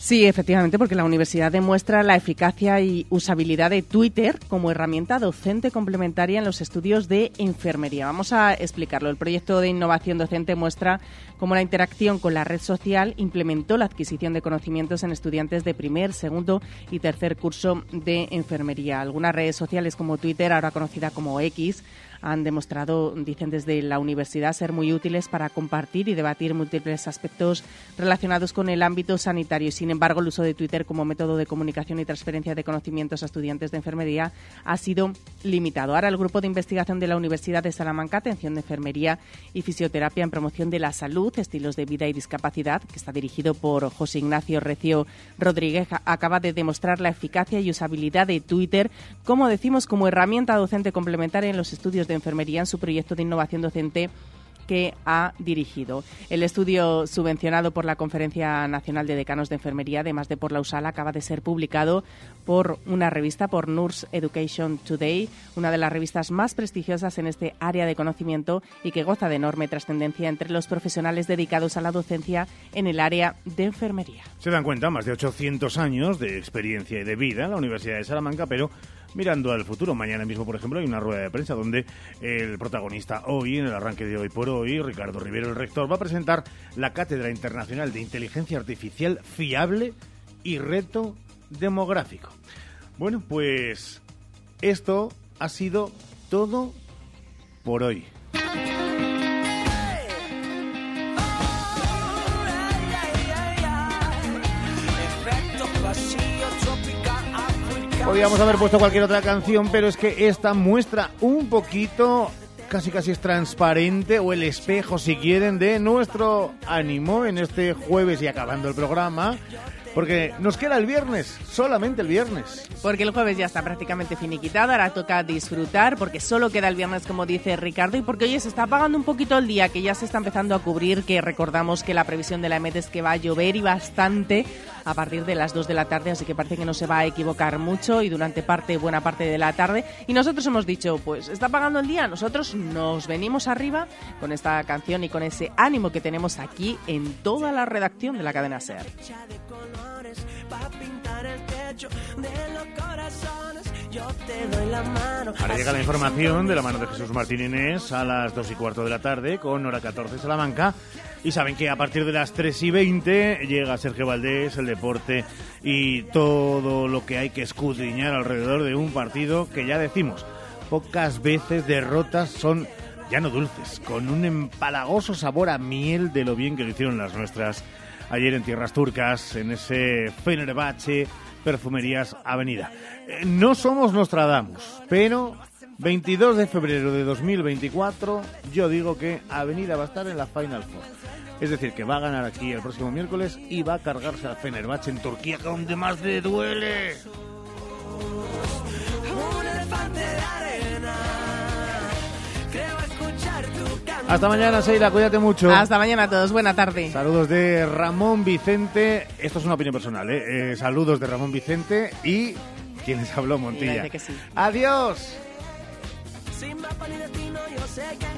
Sí, efectivamente, porque la universidad demuestra la eficacia y usabilidad de Twitter como herramienta docente complementaria en los estudios de enfermería. Vamos a explicarlo. El proyecto de innovación docente muestra cómo la interacción con la red social implementó la adquisición de conocimientos en estudiantes de primer, segundo y tercer curso de enfermería. Algunas redes sociales como Twitter, ahora conocida como X, han demostrado, dicen desde la universidad, ser muy útiles para compartir y debatir múltiples aspectos relacionados con el ámbito sanitario. Sin embargo, el uso de Twitter como método de comunicación y transferencia de conocimientos a estudiantes de enfermería ha sido limitado. Ahora el grupo de investigación de la Universidad de Salamanca, Atención de Enfermería y Fisioterapia en Promoción de la Salud, Estilos de Vida y Discapacidad, que está dirigido por José Ignacio Recio Rodríguez, acaba de demostrar la eficacia y usabilidad de Twitter, como decimos, como herramienta docente complementaria en los estudios de enfermería en su proyecto de innovación docente que ha dirigido. El estudio subvencionado por la Conferencia Nacional de Decanos de Enfermería, además de por la USAL, acaba de ser publicado por una revista, por Nurse Education Today, una de las revistas más prestigiosas en este área de conocimiento y que goza de enorme trascendencia entre los profesionales dedicados a la docencia en el área de enfermería. Se dan cuenta, más de 800 años de experiencia y de vida en la Universidad de Salamanca, pero mirando al futuro. Mañana mismo, por ejemplo, hay una rueda de prensa donde el protagonista hoy, en el arranque de hoy por hoy, Ricardo Rivero, el rector, va a presentar la Cátedra Internacional de Inteligencia Artificial Fiable y Reto Demográfico. Bueno, pues esto ha sido todo por hoy. Podríamos haber puesto cualquier otra canción, pero es que esta muestra un poquito, casi casi es transparente, o el espejo, si quieren, de nuestro ánimo en este jueves y acabando el programa. Porque nos queda el viernes, solamente el viernes. Porque el jueves ya está prácticamente finiquitado, ahora toca disfrutar, porque solo queda el viernes, como dice Ricardo, y porque hoy se está apagando un poquito el día, que ya se está empezando a cubrir, que recordamos que la previsión de la EMET es que va a llover y bastante a partir de las 2 de la tarde, así que parece que no se va a equivocar mucho y durante parte, buena parte de la tarde. Y nosotros hemos dicho, pues está apagando el día, nosotros nos venimos arriba con esta canción y con ese ánimo que tenemos aquí en toda la redacción de la cadena SER. Ahora llega la información de la mano de Jesús Martín Inés a las 2 y cuarto de la tarde con hora 14 Salamanca. Y saben que a partir de las 3 y 20 llega Sergio Valdés, el deporte y todo lo que hay que escudriñar alrededor de un partido que ya decimos, pocas veces derrotas son ya no dulces, con un empalagoso sabor a miel de lo bien que lo hicieron las nuestras ayer en tierras turcas, en ese Fenerbahce Perfumerías Avenida. Eh, no somos Nostradamus, pero 22 de febrero de 2024 yo digo que Avenida va a estar en la Final Four. Es decir, que va a ganar aquí el próximo miércoles y va a cargarse al Fenerbahce en Turquía, donde más le duele. Hasta mañana, Seila, cuídate mucho. Hasta mañana a todos, buena tarde. Saludos de Ramón Vicente. Esto es una opinión personal, ¿eh? Eh, saludos de Ramón Vicente y quien les habló, Montilla. Que sí. Adiós. Sin mapa ni destino, yo sé que